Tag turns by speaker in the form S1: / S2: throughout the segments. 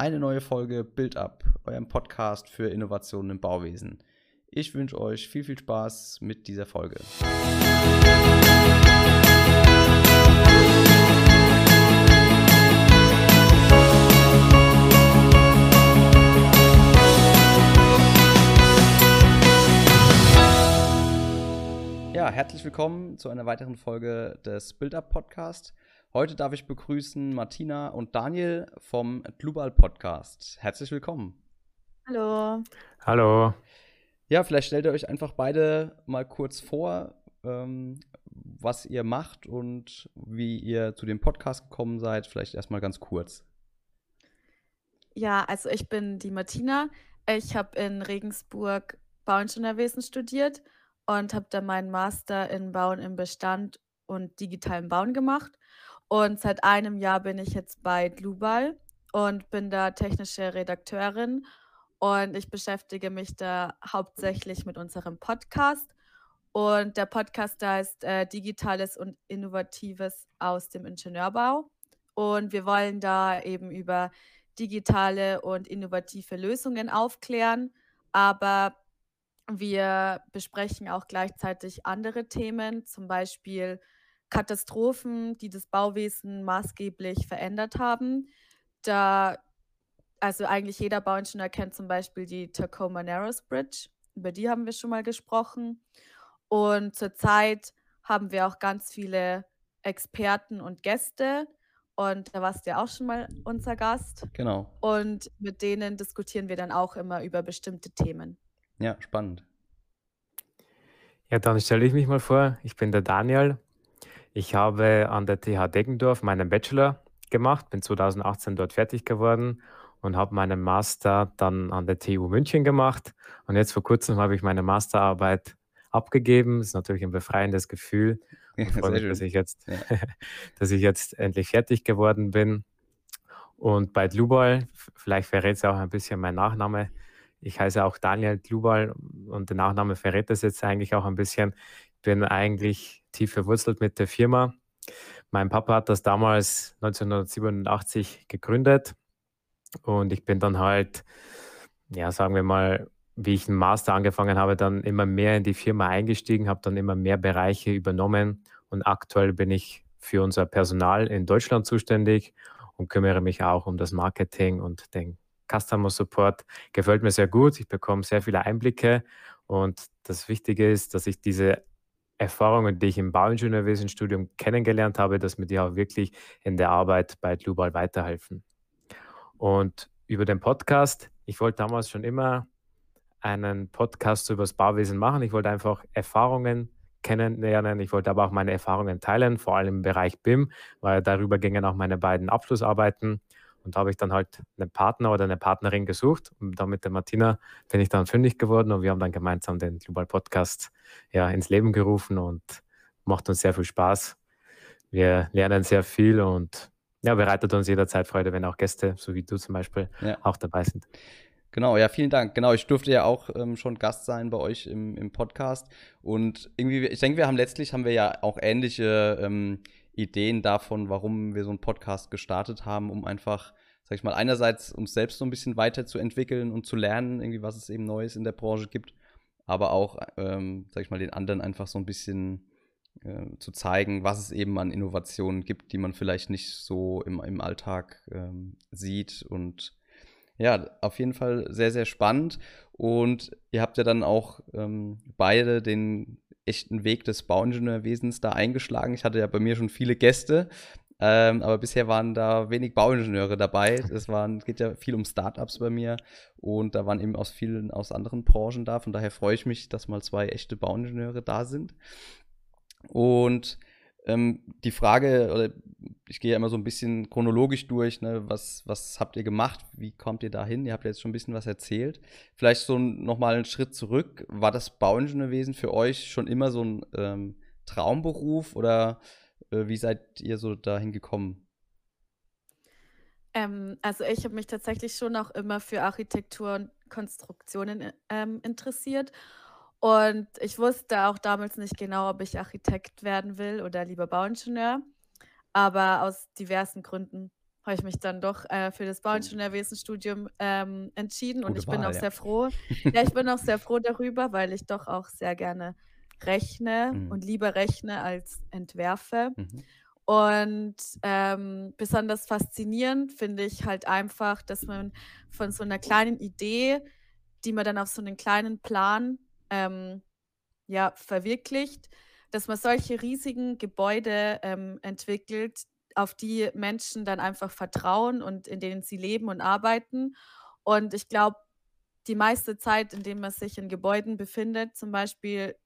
S1: eine neue Folge Build Up, eurem Podcast für Innovationen im Bauwesen. Ich wünsche euch viel, viel Spaß mit dieser Folge. Ja, herzlich willkommen zu einer weiteren Folge des Build Up Podcast. Heute darf ich begrüßen Martina und Daniel vom Global Podcast. Herzlich willkommen.
S2: Hallo.
S3: Hallo.
S1: Ja, vielleicht stellt ihr euch einfach beide mal kurz vor, ähm, was ihr macht und wie ihr zu dem Podcast gekommen seid. Vielleicht erstmal ganz kurz.
S2: Ja, also ich bin die Martina. Ich habe in Regensburg Bauingenieurwesen studiert und habe dann meinen Master in Bauen im Bestand und digitalen Bauen gemacht. Und seit einem Jahr bin ich jetzt bei Global und bin da technische Redakteurin. Und ich beschäftige mich da hauptsächlich mit unserem Podcast. Und der Podcast ist äh, Digitales und Innovatives aus dem Ingenieurbau. Und wir wollen da eben über digitale und innovative Lösungen aufklären, aber wir besprechen auch gleichzeitig andere Themen, zum Beispiel Katastrophen, die das Bauwesen maßgeblich verändert haben. Da, also eigentlich jeder Bauingenieur kennt zum Beispiel die Tacoma Narrows Bridge. Über die haben wir schon mal gesprochen. Und zurzeit haben wir auch ganz viele Experten und Gäste. Und da warst du ja auch schon mal unser Gast.
S1: Genau.
S2: Und mit denen diskutieren wir dann auch immer über bestimmte Themen.
S1: Ja, spannend.
S3: Ja, dann stelle ich mich mal vor. Ich bin der Daniel. Ich habe an der TH Deggendorf meinen Bachelor gemacht, bin 2018 dort fertig geworden und habe meinen Master dann an der TU München gemacht. Und jetzt vor kurzem habe ich meine Masterarbeit abgegeben. Das ist natürlich ein befreiendes Gefühl.
S1: Ja,
S3: Ich freue mich, dass ich jetzt,
S1: Ja.
S3: dass ich jetzt endlich fertig geworden bin. Und bei Glubal, f- vielleicht verrät es auch ein bisschen mein Nachname. Ich heiße auch Daniel Glubal und der Nachname verrät das jetzt eigentlich auch ein bisschen. Bin eigentlich tief verwurzelt mit der Firma. Mein Papa hat das damals 1987 gegründet und ich bin dann halt, ja, sagen wir mal, wie ich einen Master angefangen habe, dann immer mehr in die Firma eingestiegen, habe dann immer mehr Bereiche übernommen und aktuell bin ich für unser Personal in Deutschland zuständig und kümmere mich auch um das Marketing und den Customer Support. Gefällt mir sehr gut. Ich bekomme sehr viele Einblicke und das Wichtige ist, dass ich diese Erfahrungen, die ich im Bauingenieurwesenstudium kennengelernt habe, dass mir die auch wirklich in der Arbeit bei Global weiterhelfen. Und über den Podcast, ich wollte damals schon immer einen Podcast über das Bauwesen machen. Ich wollte einfach Erfahrungen kennenlernen. Ich wollte aber auch meine Erfahrungen teilen, vor allem im Bereich BIM, weil darüber gingen auch meine beiden Abschlussarbeiten. Und da habe ich dann halt einen Partner oder eine Partnerin gesucht. Und dann mit der Martina bin ich dann fündig geworden und wir haben dann gemeinsam den Global Podcast ja, ins Leben gerufen und macht uns sehr viel Spaß. Wir lernen sehr viel und ja, bereitet uns jederzeit Freude, wenn auch Gäste, so wie du zum Beispiel,
S1: Ja.
S3: auch dabei sind.
S1: Genau, ja, vielen Dank. Genau, ich durfte ja auch ähm, schon Gast sein bei euch im, im Podcast. Und irgendwie, ich denke, wir haben letztlich haben wir ja auch ähnliche ähm, Ideen davon, warum wir so einen Podcast gestartet haben, um einfach, sag ich mal, einerseits uns selbst so ein bisschen weiterzuentwickeln und zu lernen, irgendwie, was es eben Neues in der Branche gibt, aber auch, ähm, sag ich mal, den anderen einfach so ein bisschen äh, zu zeigen, was es eben an Innovationen gibt, die man vielleicht nicht so im, im Alltag ähm, sieht und ja, auf jeden Fall sehr, sehr spannend. Und ihr habt ja dann auch ähm, beide den echten Weg des Bauingenieurwesens da eingeschlagen. Ich hatte ja bei mir schon viele Gäste, ähm, aber bisher waren da wenig Bauingenieure dabei. Es geht ja viel um Startups bei mir und da waren eben aus vielen aus anderen Branchen da. Von daher freue ich mich, dass mal zwei echte Bauingenieure da sind. Und ähm, die Frage, oder ich gehe ja immer so ein bisschen chronologisch durch, ne, was, was habt ihr gemacht, wie kommt ihr da hin? Ihr habt jetzt schon ein bisschen was erzählt. Vielleicht so nochmal einen Schritt zurück. War das Bauingenieurwesen für euch schon immer so ein ähm, Traumberuf oder äh, wie seid ihr so dahin gekommen?
S2: Ähm, also ich habe mich tatsächlich schon auch immer für Architektur und Konstruktionen ähm, interessiert. Und ich wusste auch damals nicht genau, ob ich Architekt werden will oder lieber Bauingenieur. Aber aus diversen Gründen habe ich mich dann doch äh, für das Bauingenieurwesenstudium ähm, entschieden und
S1: Gute
S2: ich bin
S1: Wahl,
S2: auch
S1: ja.
S2: sehr froh. Ja, ich bin auch sehr froh darüber, weil ich doch auch sehr gerne rechne
S1: Mhm.
S2: und lieber rechne als entwerfe.
S1: Mhm.
S2: Und ähm, besonders faszinierend finde ich halt einfach, dass man von so einer kleinen Idee, die man dann auf so einen kleinen Plan ähm, ja, verwirklicht, dass man solche riesigen Gebäude ähm, entwickelt, auf die Menschen dann einfach vertrauen und in denen sie leben und arbeiten. Und ich glaube, die meiste Zeit, in der man sich in Gebäuden befindet, zum Beispiel,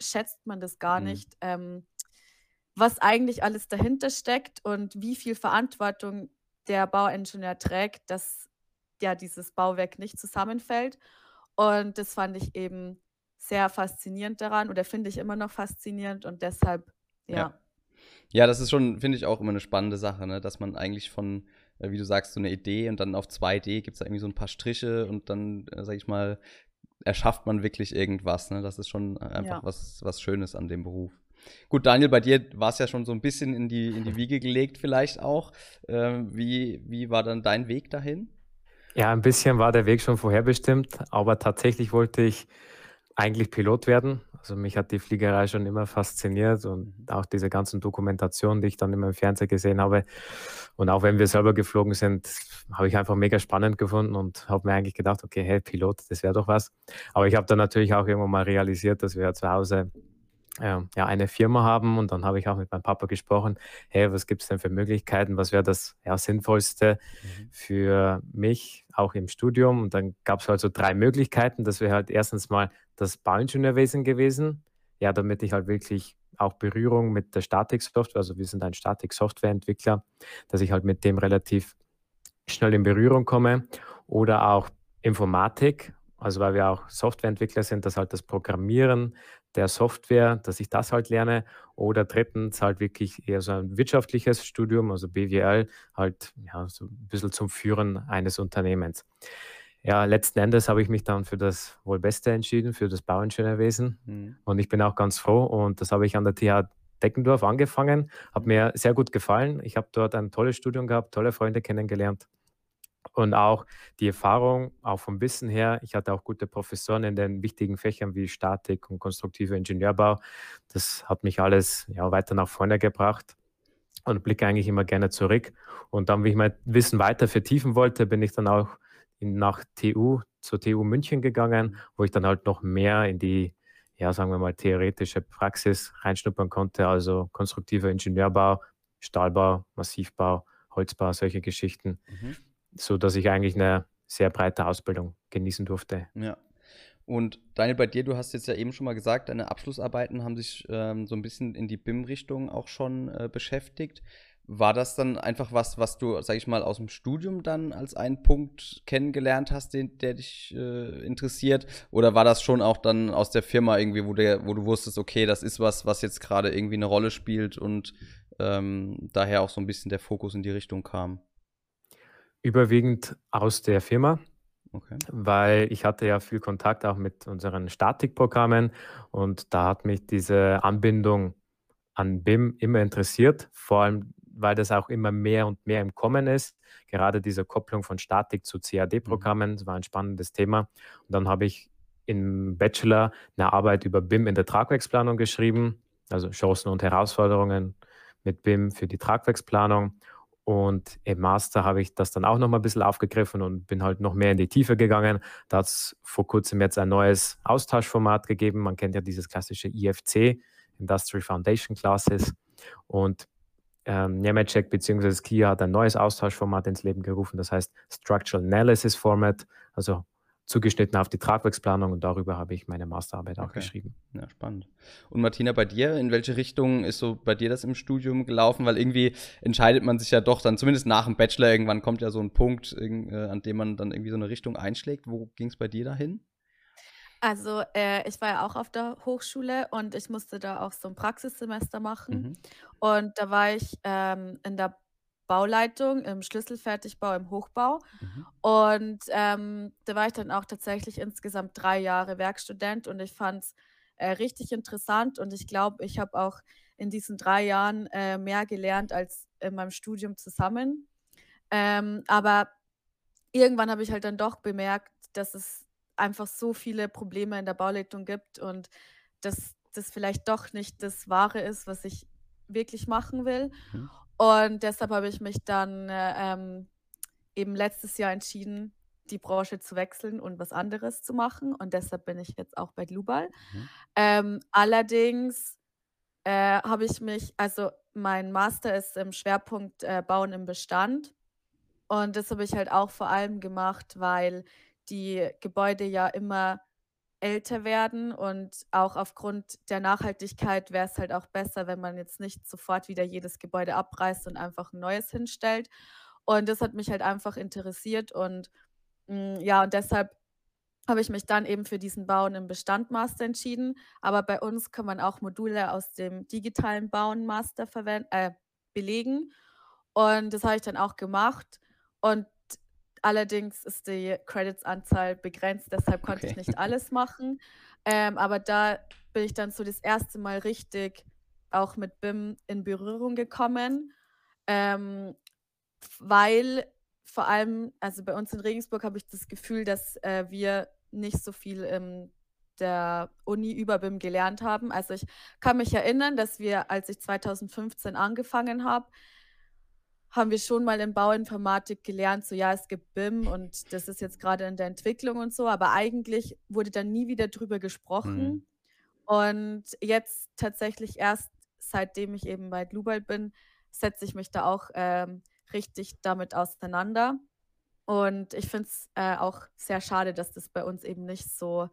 S2: schätzt man das gar
S1: Mhm.
S2: nicht, ähm, was eigentlich alles dahinter steckt und wie viel Verantwortung der Bauingenieur trägt, dass ja dieses Bauwerk nicht zusammenfällt. Und das fand ich eben sehr faszinierend daran oder finde ich immer noch faszinierend und deshalb, ja.
S1: Ja. Ja, das ist schon, finde ich, auch immer eine spannende Sache, ne? dass man eigentlich von, äh, wie du sagst, so eine Idee und dann auf 2D gibt es da irgendwie so ein paar Striche und dann, äh, sag ich mal, erschafft man wirklich irgendwas. Ne? Das ist schon einfach
S2: Ja.
S1: was, was Schönes an dem Beruf. Gut, Daniel, bei dir war es ja schon so ein bisschen in die, in die Wiege gelegt, vielleicht auch. Ähm, wie, wie war dann dein Weg dahin?
S3: Ja, ein bisschen war der Weg schon vorherbestimmt, aber tatsächlich wollte ich eigentlich Pilot werden. Also mich hat die Fliegerei schon immer fasziniert und auch diese ganzen Dokumentationen, die ich dann immer im Fernsehen gesehen habe. Und auch wenn wir selber geflogen sind, habe ich einfach mega spannend gefunden und habe mir eigentlich gedacht, okay, hey, Pilot, das wäre doch was. Aber ich habe dann natürlich auch irgendwann mal realisiert, dass wir zu Hause ähm, ja, eine Firma haben und dann habe ich auch mit meinem Papa gesprochen, hey, was gibt es denn für Möglichkeiten, was wäre das ja, Sinnvollste für mich, auch im Studium. Und dann gab es halt so drei Möglichkeiten. Das wäre halt erstens mal das Bauingenieurwesen gewesen, ja, damit ich halt wirklich auch Berührung mit der Statik-Software, also wir sind ein Statik-Software-Entwickler, dass ich halt mit dem relativ schnell in Berührung komme. Oder auch Informatik, also weil wir auch Softwareentwickler sind, dass halt das Programmieren der Software, dass ich das halt lerne. Oder drittens halt wirklich eher so ein wirtschaftliches Studium, also BWL, halt ja, so ein bisschen zum Führen eines Unternehmens. Ja, letzten Endes habe ich mich dann für das wohl Beste entschieden, für das Bauingenieurwesen.
S1: Mhm.
S3: Und ich bin auch ganz froh. Und das habe ich an der TH Deckendorf angefangen. Hat mir sehr gut gefallen. Ich habe dort ein tolles Studium gehabt, tolle Freunde kennengelernt. Und auch die Erfahrung, auch vom Wissen her, ich hatte auch gute Professoren in den wichtigen Fächern wie Statik und konstruktiver Ingenieurbau. Das hat mich alles ja, weiter nach vorne gebracht und blicke eigentlich immer gerne zurück. Und dann, wie ich mein Wissen weiter vertiefen wollte, bin ich dann auch nach TU, zur TU München gegangen, wo ich dann halt noch mehr in die, ja, sagen wir mal, theoretische Praxis reinschnuppern konnte, also konstruktiver Ingenieurbau, Stahlbau, Massivbau, Holzbau, solche Geschichten
S1: Mhm.
S3: So dass ich eigentlich eine sehr breite Ausbildung genießen durfte.
S1: Ja. Und Daniel, bei dir, du hast jetzt ja eben schon mal gesagt, deine Abschlussarbeiten haben sich ähm, so ein bisschen in die BIM-Richtung auch schon äh, beschäftigt. War das dann einfach was, was du, sag ich mal, aus dem Studium dann als einen Punkt kennengelernt hast, den, der dich äh, interessiert? Oder war das schon auch dann aus der Firma irgendwie, wo, der, wo du wusstest, okay, das ist was, was jetzt gerade irgendwie eine Rolle spielt und ähm, daher auch so ein bisschen der Fokus in die Richtung kam?
S3: Überwiegend aus der Firma,
S1: Okay.
S3: weil ich hatte ja viel Kontakt auch mit unseren Statikprogrammen und da hat mich diese Anbindung an BIM immer interessiert, vor allem weil das auch immer mehr und mehr im Kommen ist. Gerade diese Kopplung von Statik zu CAD-Programmen, das war ein spannendes Thema. Und dann habe ich im Bachelor eine Arbeit über BIM in der Tragwerksplanung geschrieben, also Chancen und Herausforderungen mit BIM für die Tragwerksplanung. Und im Master habe ich das dann auch noch mal ein bisschen aufgegriffen und bin halt noch mehr in die Tiefe gegangen. Da hat es vor kurzem jetzt ein neues Austauschformat gegeben. Man kennt ja dieses klassische IFC, Industrial Foundation Classes. Und ähm, Nemetschek bzw. Skia hat ein neues Austauschformat ins Leben gerufen, das heißt Structural Analysis Format, also zugeschnitten auf die Tragwerksplanung und darüber habe ich meine Masterarbeit auch
S1: Okay.
S3: geschrieben.
S1: Ja, spannend. Und Martina, bei dir, in welche Richtung ist so bei dir das im Studium gelaufen? Weil irgendwie entscheidet man sich ja doch dann, zumindest nach dem Bachelor, irgendwann kommt ja so ein Punkt, äh, an dem man dann irgendwie so eine Richtung einschlägt. Wo ging es bei dir dahin?
S2: Also, äh, ich war ja auch auf der Hochschule und ich musste da auch so ein Praxissemester machen.
S1: Mhm.
S2: Und da war ich ähm, in der Bauleitung, im Schlüsselfertigbau, im Hochbau.
S1: Mhm.
S2: Und ähm, da war ich dann auch tatsächlich insgesamt drei Jahre Werkstudent und ich fand es äh, richtig interessant und ich glaube, ich habe auch in diesen drei Jahren äh, mehr gelernt als in meinem Studium zusammen. Ähm, aber irgendwann habe ich halt dann doch bemerkt, dass es einfach so viele Probleme in der Bauleitung gibt und dass das vielleicht doch nicht das Wahre ist, was ich wirklich machen will. Mhm. Und deshalb habe ich mich dann äh, ähm, eben letztes Jahr entschieden, die Branche zu wechseln und was anderes zu machen. Und deshalb bin ich jetzt auch bei Global. Mhm. Ähm, allerdings äh, habe ich mich, also mein Master ist im Schwerpunkt äh, Bauen im Bestand. Und das habe ich halt auch vor allem gemacht, weil die Gebäude ja immer älter werden und auch aufgrund der Nachhaltigkeit wäre es halt auch besser, wenn man jetzt nicht sofort wieder jedes Gebäude abreißt und einfach ein neues hinstellt. Und das hat mich halt einfach interessiert und mh, mm, ja, und deshalb habe ich mich dann eben für diesen Bauen im Bestandmaster entschieden. Aber bei uns kann man auch Module aus dem digitalen Bauen Master äh, belegen. Und das habe ich dann auch gemacht. Und allerdings ist die Credits-Anzahl begrenzt, deshalb konnte okay. ich nicht alles machen. Ähm, aber da bin ich dann so das erste Mal richtig auch mit BIM in Berührung gekommen. Ähm, weil vor allem, also bei uns in Regensburg habe ich das Gefühl, dass äh, wir nicht so viel in der Uni über BIM gelernt haben. Also ich kann mich erinnern, dass wir, als ich 2015 angefangen habe, haben wir schon mal in Bauinformatik gelernt, so ja, es gibt BIM und das ist jetzt gerade in der Entwicklung und so, aber eigentlich wurde da nie wieder drüber gesprochen. Mhm. Und jetzt tatsächlich erst, seitdem ich eben bei Global bin, setze ich mich da auch ähm, richtig damit auseinander. Und ich finde es äh, auch sehr schade, dass das bei uns eben nicht so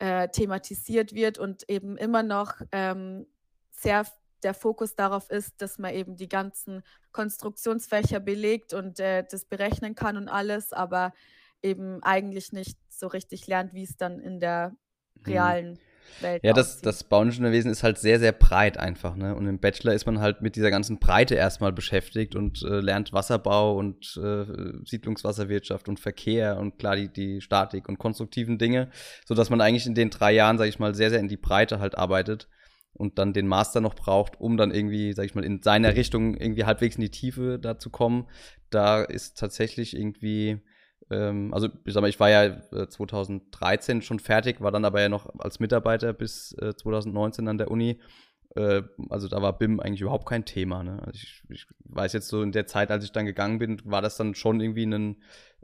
S2: äh, thematisiert wird und eben immer noch ähm, sehr der Fokus darauf ist, dass man eben die ganzen Konstruktionsfächer belegt und äh, das berechnen kann und alles, aber eben eigentlich nicht so richtig lernt, wie es dann in der mhm. realen Welt
S1: Ja, das, das Bauingenieurwesen ist halt sehr, sehr breit einfach. Ne? Und im Bachelor ist man halt mit dieser ganzen Breite erstmal beschäftigt und äh, lernt Wasserbau und äh, Siedlungswasserwirtschaft und Verkehr und klar die, die Statik und konstruktiven Dinge, sodass man eigentlich in den drei Jahren, sage ich mal, sehr, sehr in die Breite halt arbeitet und dann den Master noch braucht, um dann irgendwie, sag ich mal, in seiner Richtung irgendwie halbwegs in die Tiefe da zu kommen. Da ist tatsächlich irgendwie ähm, also ich sag mal, ich war ja 2013 äh, schon fertig, war dann aber ja noch als Mitarbeiter bis äh, 2019 an der Uni. Äh, also da war BIM eigentlich überhaupt kein Thema. Ne? Also ich, ich, weiß jetzt so in der Zeit, als ich dann gegangen bin, war das dann schon irgendwie ein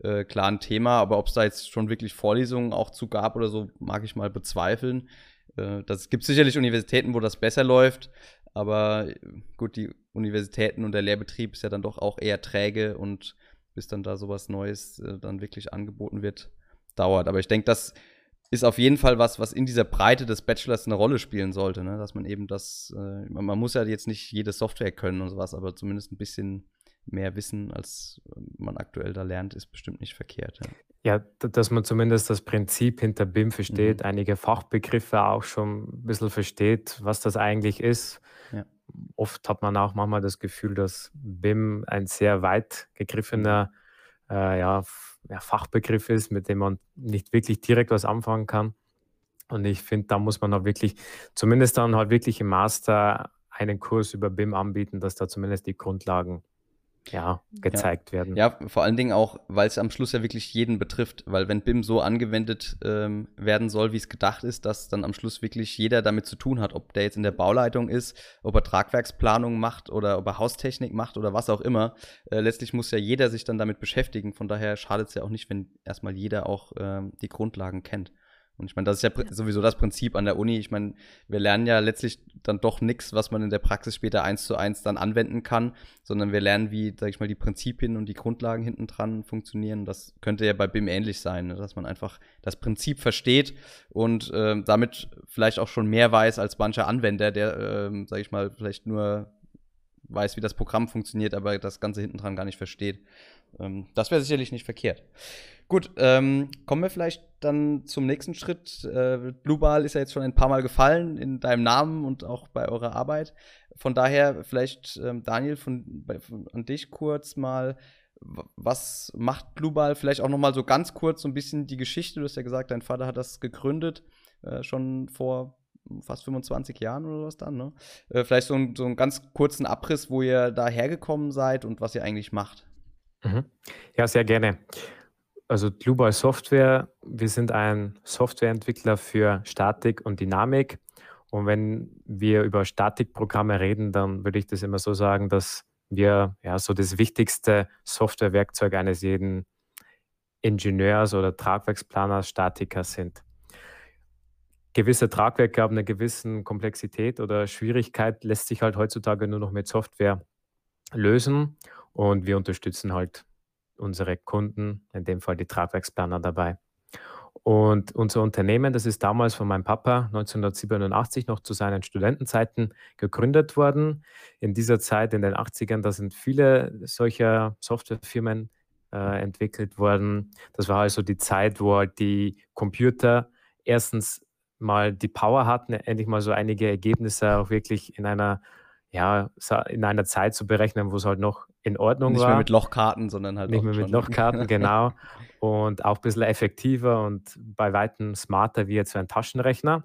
S1: äh, klaren Thema, aber ob es da jetzt schon wirklich Vorlesungen auch zu gab oder so, mag ich mal bezweifeln. Äh, das gibt sicherlich Universitäten, wo das besser läuft, aber äh, gut, die Universitäten und der Lehrbetrieb ist ja dann doch auch eher träge und bis dann da sowas Neues äh, dann wirklich angeboten wird, dauert. Aber ich denke, das ist auf jeden Fall was, was in dieser Breite des Bachelors eine Rolle spielen sollte, ne? dass man eben das, man muss ja jetzt nicht jede Software können und sowas, aber zumindest ein bisschen mehr wissen, als man aktuell da lernt, ist bestimmt nicht verkehrt.
S3: Ja, ja dass man zumindest das Prinzip hinter BIM versteht, mhm. einige Fachbegriffe auch schon ein bisschen versteht, was das eigentlich ist. Ja oft hat man auch manchmal das Gefühl, dass BIM ein sehr weit gegriffener mhm. äh, ja, ja, Fachbegriff ist, mit dem man nicht wirklich direkt was anfangen kann. Und ich finde, da muss man auch wirklich, zumindest dann halt wirklich im Master einen Kurs über BIM anbieten, dass da zumindest die Grundlagen ja, gezeigt
S1: ja.
S3: werden.
S1: Ja, vor allen Dingen auch, weil es am Schluss ja wirklich jeden betrifft, weil wenn BIM so angewendet ähm, werden soll, wie es gedacht ist, dass dann am Schluss wirklich jeder damit zu tun hat, ob der jetzt in der Bauleitung ist, ob er Tragwerksplanung macht oder ob er Haustechnik macht oder was auch immer. Äh, letztlich muss ja jeder sich dann damit beschäftigen. Von daher schadet es ja auch nicht, wenn erstmal jeder auch ähm, die Grundlagen kennt. Und ich meine, das ist ja, ja, sowieso das Prinzip an der Uni. Ich meine, wir lernen ja letztlich dann doch nichts, was man in der Praxis später eins zu eins dann anwenden kann, sondern wir lernen, wie, sag ich mal, die Prinzipien und die Grundlagen hinten dran funktionieren. Das könnte ja bei BIM ähnlich sein, ne? dass man einfach das Prinzip versteht und äh, damit vielleicht auch schon mehr weiß als mancher Anwender, der, äh, sag ich mal, vielleicht nur weiß, wie das Programm funktioniert, aber das Ganze hinten dran gar nicht versteht. Ähm, das wäre sicherlich nicht verkehrt. Gut, ähm, kommen wir vielleicht dann zum nächsten Schritt. Äh, Blueball ist ja jetzt schon ein paar Mal gefallen in deinem Namen und auch bei eurer Arbeit. Von daher vielleicht, ähm, Daniel, von, bei, von, an dich kurz mal, was macht Blueball? Vielleicht auch noch mal so ganz kurz so ein bisschen die Geschichte. Du hast ja gesagt, dein Vater hat das gegründet, äh, schon vor fast 25 Jahren oder was dann, ne? Äh, vielleicht so, ein, so einen ganz kurzen Abriss, wo ihr da hergekommen seid und was ihr eigentlich macht.
S3: Mhm. Ja, sehr gerne. Also Global Software, wir sind ein Softwareentwickler für Statik und Dynamik. Und wenn wir über Statikprogramme reden, dann würde ich das immer so sagen, dass wir ja so das wichtigste Softwarewerkzeug eines jeden Ingenieurs oder Tragwerksplaners, Statikers sind. Gewisse Tragwerke haben eine gewisse Komplexität oder Schwierigkeit, lässt sich halt heutzutage nur noch mit Software lösen. Und wir unterstützen halt unsere Kunden, in dem Fall die Tragwerksplaner dabei. Und unser Unternehmen, das ist damals von meinem Papa 1987 noch zu seinen Studentenzeiten gegründet worden. In dieser Zeit, in den 80ern, da sind viele solcher Softwarefirmen äh, entwickelt worden. Das war also die Zeit, wo halt die Computer erstens mal die Power hatten, endlich mal so einige Ergebnisse auch wirklich in einer ja, in einer Zeit zu berechnen, wo es halt noch in Ordnung
S1: Nicht
S3: war.
S1: mehr mit Lochkarten, sondern halt
S3: Nicht mehr mit Lochkarten, genau. Und auch ein bisschen effektiver und bei weitem smarter wie jetzt so ein Taschenrechner.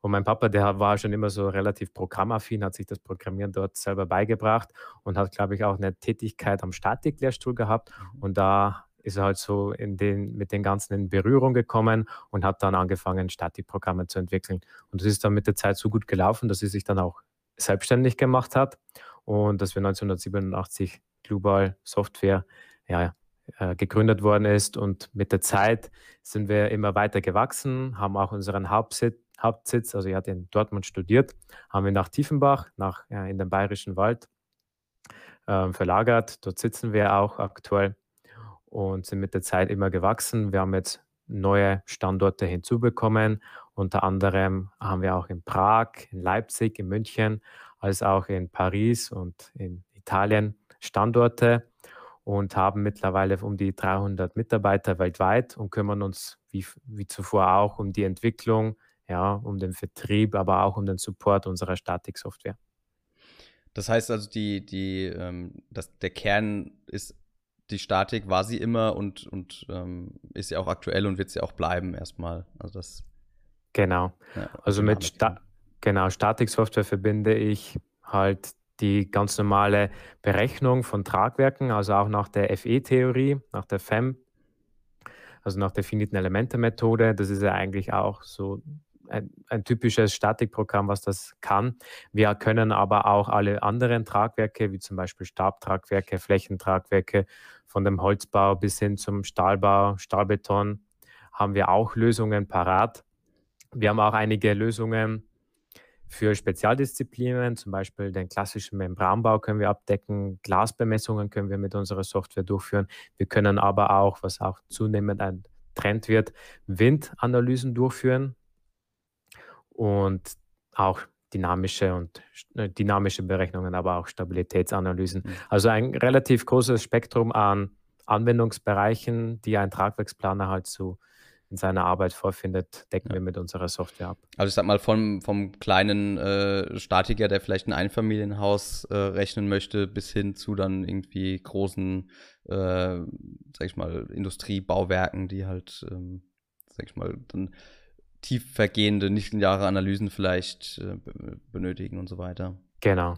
S3: Und mein Papa, der war schon immer so relativ programmaffin, hat sich das Programmieren dort selber beigebracht und hat, glaube ich, auch eine Tätigkeit am Statiklehrstuhl gehabt. Und da ist er halt so in den, mit den Ganzen in Berührung gekommen und hat dann angefangen, Statikprogramme zu entwickeln. Und das ist dann mit der Zeit so gut gelaufen, dass er sich dann auch selbstständig gemacht hat und dass wir 1987 Global Software ja, äh, gegründet worden ist. Und mit der Zeit sind wir immer weiter gewachsen, haben auch unseren Hauptsitz, Hauptsitz also er hat in Dortmund studiert, haben wir nach Tiefenbach, nach, ja, in den Bayerischen Wald ähm, verlagert. Dort sitzen wir auch aktuell und sind mit der Zeit immer gewachsen. Wir haben jetzt neue Standorte hinzubekommen. Unter anderem haben wir auch in Prag, in Leipzig, in München, als auch in Paris und in Italien Standorte und haben mittlerweile um die 300 Mitarbeiter weltweit und kümmern uns wie, wie zuvor auch um die Entwicklung, ja, um den Vertrieb, aber auch um den Support unserer Statiksoftware.
S1: Das heißt also, die, die, ähm, das, der Kern ist die Statik, war sie immer und, und ähm, ist ja auch aktuell und wird sie auch bleiben erstmal. Also das.
S3: Genau.
S1: Ja,
S3: Also mit Sta genau, Statiksoftware verbinde ich halt die ganz normale Berechnung von Tragwerken, also auch nach der FE-Theorie, nach der FEM, also nach der finiten Elemente-Methode. Das ist ja eigentlich auch so ein, ein typisches Statikprogramm, was das kann. Wir können aber auch alle anderen Tragwerke, wie zum Beispiel Stabtragwerke, Flächentragwerke, von dem Holzbau bis hin zum Stahlbau, Stahlbeton, haben wir auch Lösungen parat. Wir haben auch einige Lösungen für Spezialdisziplinen, zum Beispiel den klassischen Membranbau können wir abdecken, Glasbemessungen können wir mit unserer Software durchführen. Wir können aber auch, was auch zunehmend ein Trend wird, Windanalysen durchführen und auch dynamische und äh, dynamische Berechnungen, aber auch Stabilitätsanalysen.
S1: Mhm.
S3: Also ein relativ großes Spektrum an Anwendungsbereichen, die ein Tragwerksplaner halt so in seiner Arbeit vorfindet, decken
S1: Ja.
S3: wir mit unserer Software ab.
S1: Also ich sag mal, vom, vom kleinen äh, Statiker, der vielleicht ein Einfamilienhaus äh, rechnen möchte, bis hin zu dann irgendwie großen, äh, sag ich mal, Industriebauwerken, die halt, ähm, sag ich mal, dann tiefergehende, nicht lineare Analysen vielleicht äh, be- benötigen und so weiter.
S3: Genau.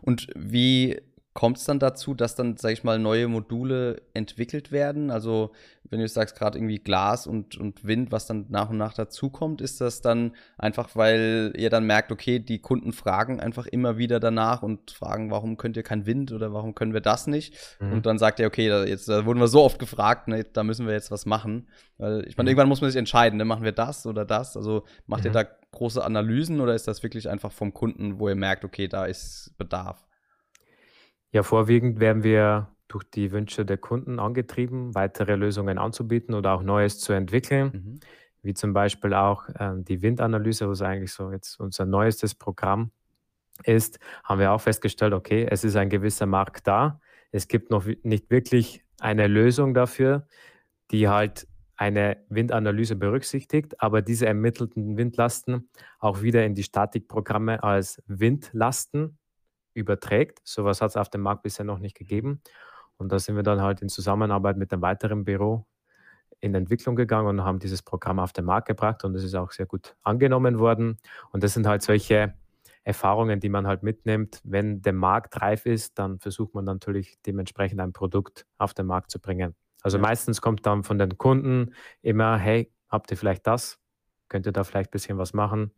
S1: Und wie kommt es dann dazu, dass dann, sag ich mal, neue Module entwickelt werden? Also, wenn du jetzt sagst, gerade irgendwie Glas und, und Wind, was dann nach und nach dazukommt, ist das dann einfach, weil ihr dann merkt, okay, die Kunden fragen einfach immer wieder danach und fragen, warum könnt ihr kein Wind oder warum können wir das nicht?
S3: Mhm.
S1: Und dann sagt ihr, okay, da, jetzt da wurden wir so oft gefragt, ne, da müssen wir jetzt was machen. Weil ich meine,
S3: Mhm.
S1: irgendwann muss man sich entscheiden, ne, machen wir das oder das? Also macht ihr
S3: Mhm.
S1: da große Analysen oder ist das wirklich einfach vom Kunden, wo ihr merkt, okay, da ist Bedarf?
S3: Ja, vorwiegend werden wir durch die Wünsche der Kunden angetrieben, weitere Lösungen anzubieten oder auch Neues zu entwickeln,
S1: Mhm.
S3: wie zum Beispiel auch ähm, die Windanalyse, was eigentlich so jetzt unser neuestes Programm ist, haben wir auch festgestellt, okay, es ist ein gewisser Markt da. Es gibt noch wi- nicht wirklich eine Lösung dafür, die halt eine Windanalyse berücksichtigt, aber diese ermittelten Windlasten auch wieder in die Statikprogramme als Windlasten überträgt. Sowas hat es auf dem Markt bisher noch nicht gegeben. Und da sind wir dann halt in Zusammenarbeit mit einem weiteren Büro in Entwicklung gegangen und haben dieses Programm auf den Markt gebracht und es ist auch sehr gut angenommen worden. Und das sind halt solche Erfahrungen, die man halt mitnimmt. Wenn der Markt reif ist, dann versucht man natürlich dementsprechend ein Produkt auf den Markt zu bringen. Also ja. meistens kommt dann von den Kunden immer, hey, habt ihr vielleicht das? Könnt ihr da vielleicht ein bisschen was machen?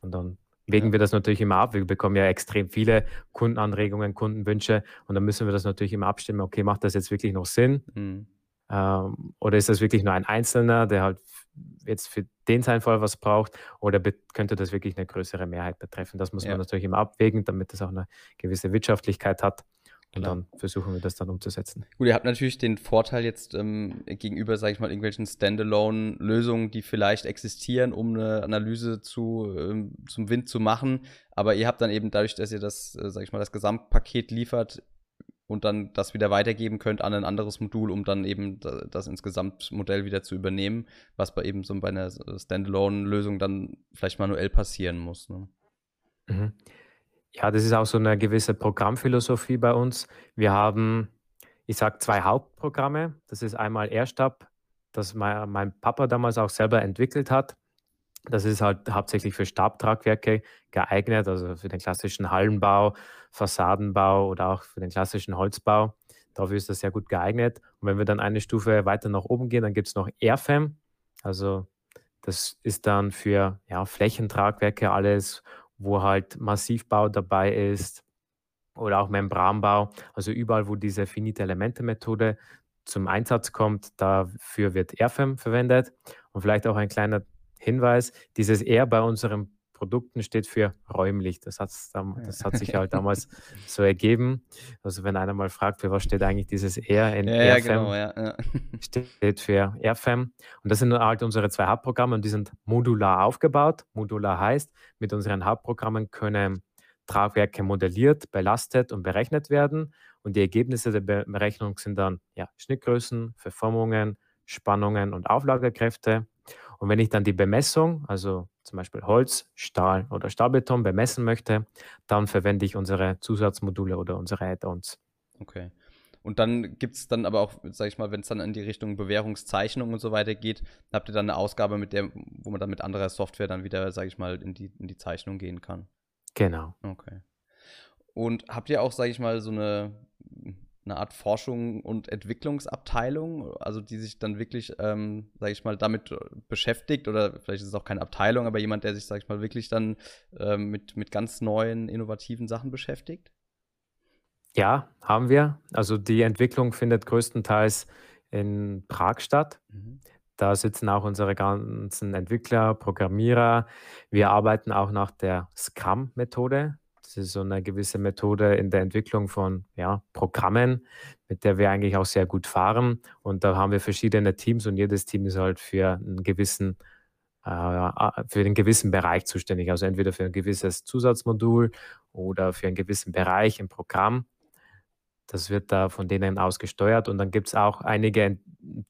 S3: Und dann wägen ja. wir das natürlich immer ab. Wir bekommen ja extrem viele Kundenanregungen, Kundenwünsche und dann müssen wir das natürlich immer abstimmen. Okay, macht das jetzt wirklich noch Sinn? Mhm. Ähm, oder ist das wirklich nur ein Einzelner, der halt jetzt für den seinen Fall was braucht? Oder könnte das wirklich eine größere Mehrheit betreffen? Das muss ja. man natürlich immer abwägen, damit das auch eine gewisse Wirtschaftlichkeit hat. Und Klar. dann versuchen wir das dann umzusetzen.
S1: Gut, ihr habt natürlich den Vorteil jetzt ähm, gegenüber, sage ich mal, irgendwelchen Standalone-Lösungen, die vielleicht existieren, um eine Analyse zu, ähm, zum Wind zu machen. Aber ihr habt dann eben dadurch, dass ihr das, äh, sage ich mal, das Gesamtpaket liefert und dann das wieder weitergeben könnt an ein anderes Modul, um dann eben das ins Gesamtmodell wieder zu übernehmen, was bei eben so bei einer Standalone-Lösung dann vielleicht manuell passieren muss. Ne?
S3: Mhm. Ja, das ist auch so eine gewisse Programmphilosophie bei uns. Wir haben, ich sage, zwei Hauptprogramme. Das ist einmal Airstab, das mein, mein Papa damals auch selber entwickelt hat. Das ist halt hauptsächlich für Stabtragwerke geeignet, also für den klassischen Hallenbau, Fassadenbau oder auch für den klassischen Holzbau. Dafür ist das sehr gut geeignet. Und wenn wir dann eine Stufe weiter nach oben gehen, dann gibt es noch Airfam. Also das ist dann für ja, Flächentragwerke alles, wo halt Massivbau dabei ist oder auch Membranbau. Also überall, wo diese finite Elemente-Methode zum Einsatz kommt, dafür wird Airfam verwendet. Und vielleicht auch ein kleiner Hinweis, dieses R bei unseren Produkten steht für räumlich. Das, das hat sich halt damals so ergeben. Also wenn einer mal fragt, für was steht eigentlich dieses R in ja, ja, genau, ja, steht für Airfam. Und das sind halt unsere zwei Hauptprogramme und die sind modular aufgebaut. Modular heißt, mit unseren Hauptprogrammen können Tragwerke modelliert, belastet und berechnet werden. Und die Ergebnisse der Berechnung sind dann ja, Schnittgrößen, Verformungen, Spannungen und Auflagekräfte. Und wenn ich dann die Bemessung, also zum Beispiel Holz, Stahl oder Stahlbeton bemessen möchte, dann verwende ich unsere Zusatzmodule oder unsere Add-ons.
S1: Okay. Und dann gibt es dann aber auch, sag ich mal, wenn es dann in die Richtung Bewährungszeichnung und so weiter geht, habt ihr dann eine Ausgabe, mit der, wo man dann mit anderer Software dann wieder, sag ich mal, in die, in die Zeichnung gehen kann.
S3: Genau.
S1: Okay. Und habt ihr auch, sag ich mal, so eine eine Art Forschung und Entwicklungsabteilung, also die sich dann wirklich, ähm, sage ich mal, damit äh, beschäftigt oder vielleicht ist es auch keine Abteilung, aber jemand, der sich, sage ich mal, wirklich dann ähm, mit, mit ganz neuen, innovativen Sachen beschäftigt?
S3: Ja, haben wir. Also die Entwicklung findet größtenteils in Prag statt. Mhm. Da sitzen auch unsere ganzen Entwickler, Programmierer. Wir arbeiten auch nach der Scrum-Methode. Das ist so eine gewisse Methode in der Entwicklung von ja, Programmen, mit der wir eigentlich auch sehr gut fahren. Und da haben wir verschiedene Teams und jedes Team ist halt für einen gewissen äh, für einen gewissen Bereich zuständig. Also entweder für ein gewisses Zusatzmodul oder für einen gewissen Bereich im Programm. Das wird da von denen aus gesteuert. Und dann gibt es auch einige